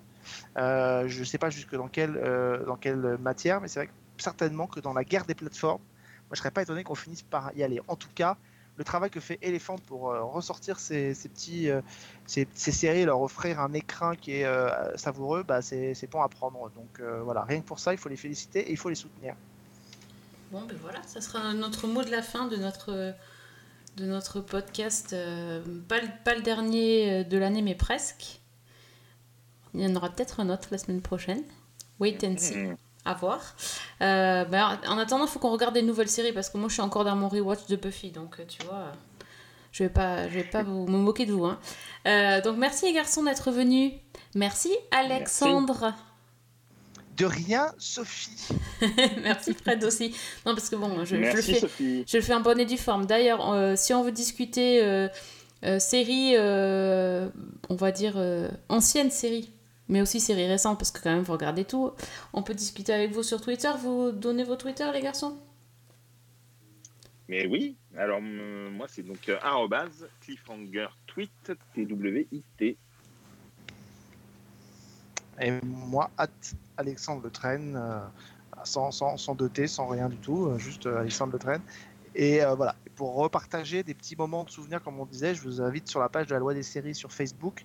Euh, je sais pas jusque dans quelle, euh, dans quelle matière, mais c'est vrai que certainement que dans la guerre des plateformes, moi je serais pas étonné qu'on finisse par y aller. En tout cas, le travail que fait Elephant pour euh, ressortir ces, ces petits, ces, séries, leur offrir un écrin qui est savoureux, bah, c'est bon à prendre. Donc voilà, rien que pour ça, il faut les féliciter et il faut les soutenir. Bon, ben voilà, ça sera notre mot de la fin de notre, de notre podcast. euh, pas, le- pas le dernier euh, de l'année, mais presque. Il y en aura peut-être un autre la semaine prochaine. Wait and see. Mmh. à voir. Euh, ben, en attendant, il faut qu'on regarde des nouvelles séries parce que moi je suis encore dans mon rewatch de Buffy, donc tu vois, je vais pas, je vais pas vous, me moquer de vous. Hein. Euh, donc merci les garçons d'être venus. Merci Alexandre. De rien, Sophie. Merci Fred aussi. Non parce que bon, je, je le Merci fais, Sophie. je le fais en bonne et due forme. D'ailleurs, euh, si on veut discuter euh, euh, séries, euh, on va dire euh, anciennes séries, mais aussi séries récentes, parce que quand même, vous regardez tout, on peut discuter avec vous sur Twitter. Vous donnez vos Twitter, les garçons? Mais oui, alors moi c'est donc euh, arrobase cliffhanger tweet T-W-I-T. Et moi, at Alexandre Le Train, euh, sans, sans, sans 2T, sans rien du tout, euh, juste euh, Alexandre Le Train. Et euh, voilà, pour repartager des petits moments de souvenirs, comme on disait, je vous invite sur la page de la loi des séries sur Facebook.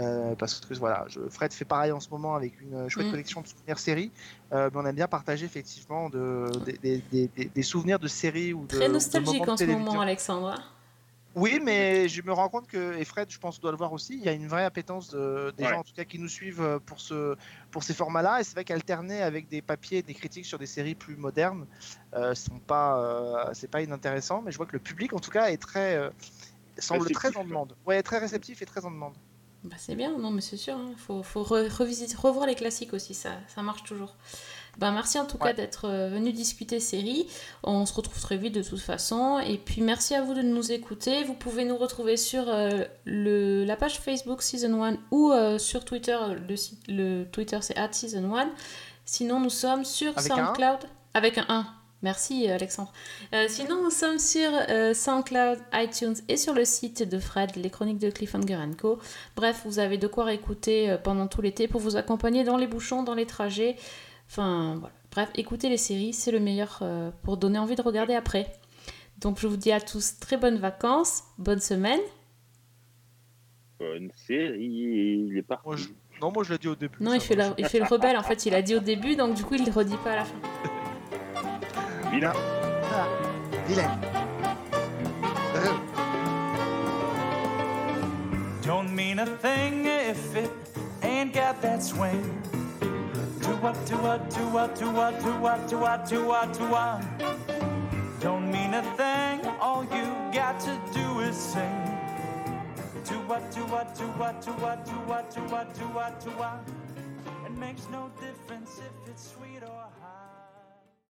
euh, parce que voilà, je, Fred fait pareil en ce moment avec une chouette Mm. collection de souvenirs séries. euh, mais on aime bien partager effectivement de, des- souvenirs de séries ou de, Très nostalgique en ce moment. Alexandre. Hein. Oui, mais je me rends compte que, et Fred, je pense, doit le voir aussi, il y a une vraie appétence de, des Ouais. gens, en tout cas, qui nous suivent euh, pour, ce, pour ces formats-là. Et c'est vrai qu'alterner avec des papiers et des critiques sur des séries plus modernes, euh, sont pas, euh, c'est pas inintéressant. Mais je vois que le public, en tout cas, est très, euh, semble Réceptif. très en demande. Ouais, très réceptif et très en demande. Bah, c'est bien, non mais c'est sûr, il faut, faut re- revisiter, revoir les classiques aussi, ça, ça marche toujours. Bah, merci en tout cas d'être euh, venu discuter série. On se retrouve très vite de toute façon. Et puis merci à vous de nous écouter. Vous pouvez nous retrouver sur euh, le, la page Facebook Season 1 ou euh, sur Twitter. Le, Twitter c'est at Season 1. Sinon nous sommes sur Avec un un SoundCloud. Avec un 1. Merci Alexandre. Euh, sinon nous sommes sur euh, SoundCloud, iTunes et sur le site de Fred, les chroniques de Cliffhanger Co. Bref, vous avez de quoi réécouter euh, pendant tout l'été pour vous accompagner dans les bouchons, dans les trajets. Enfin, voilà. Bref, écoutez les séries, c'est le meilleur euh, pour donner envie de regarder après. Donc, je vous dis à tous très bonnes vacances, bonne semaine. Bonne série, il est parti. Moi, je- Non, moi, je l'ai dit au début. Non, il fait, va. la- il fait le rebelle. En fait, il a dit au début, donc du coup, il le redit pas à la fin. Vilain. Ah, vilain. Euh, Don't mean a thing if it ain't got that swing. Do what, do what, do what, do what, do what, do what, do what, do what. Don't mean a thing, all you got to do is sing. Do what, do what, do what, do what, do what, do what, do what, do what. It makes no difference if it's sweet.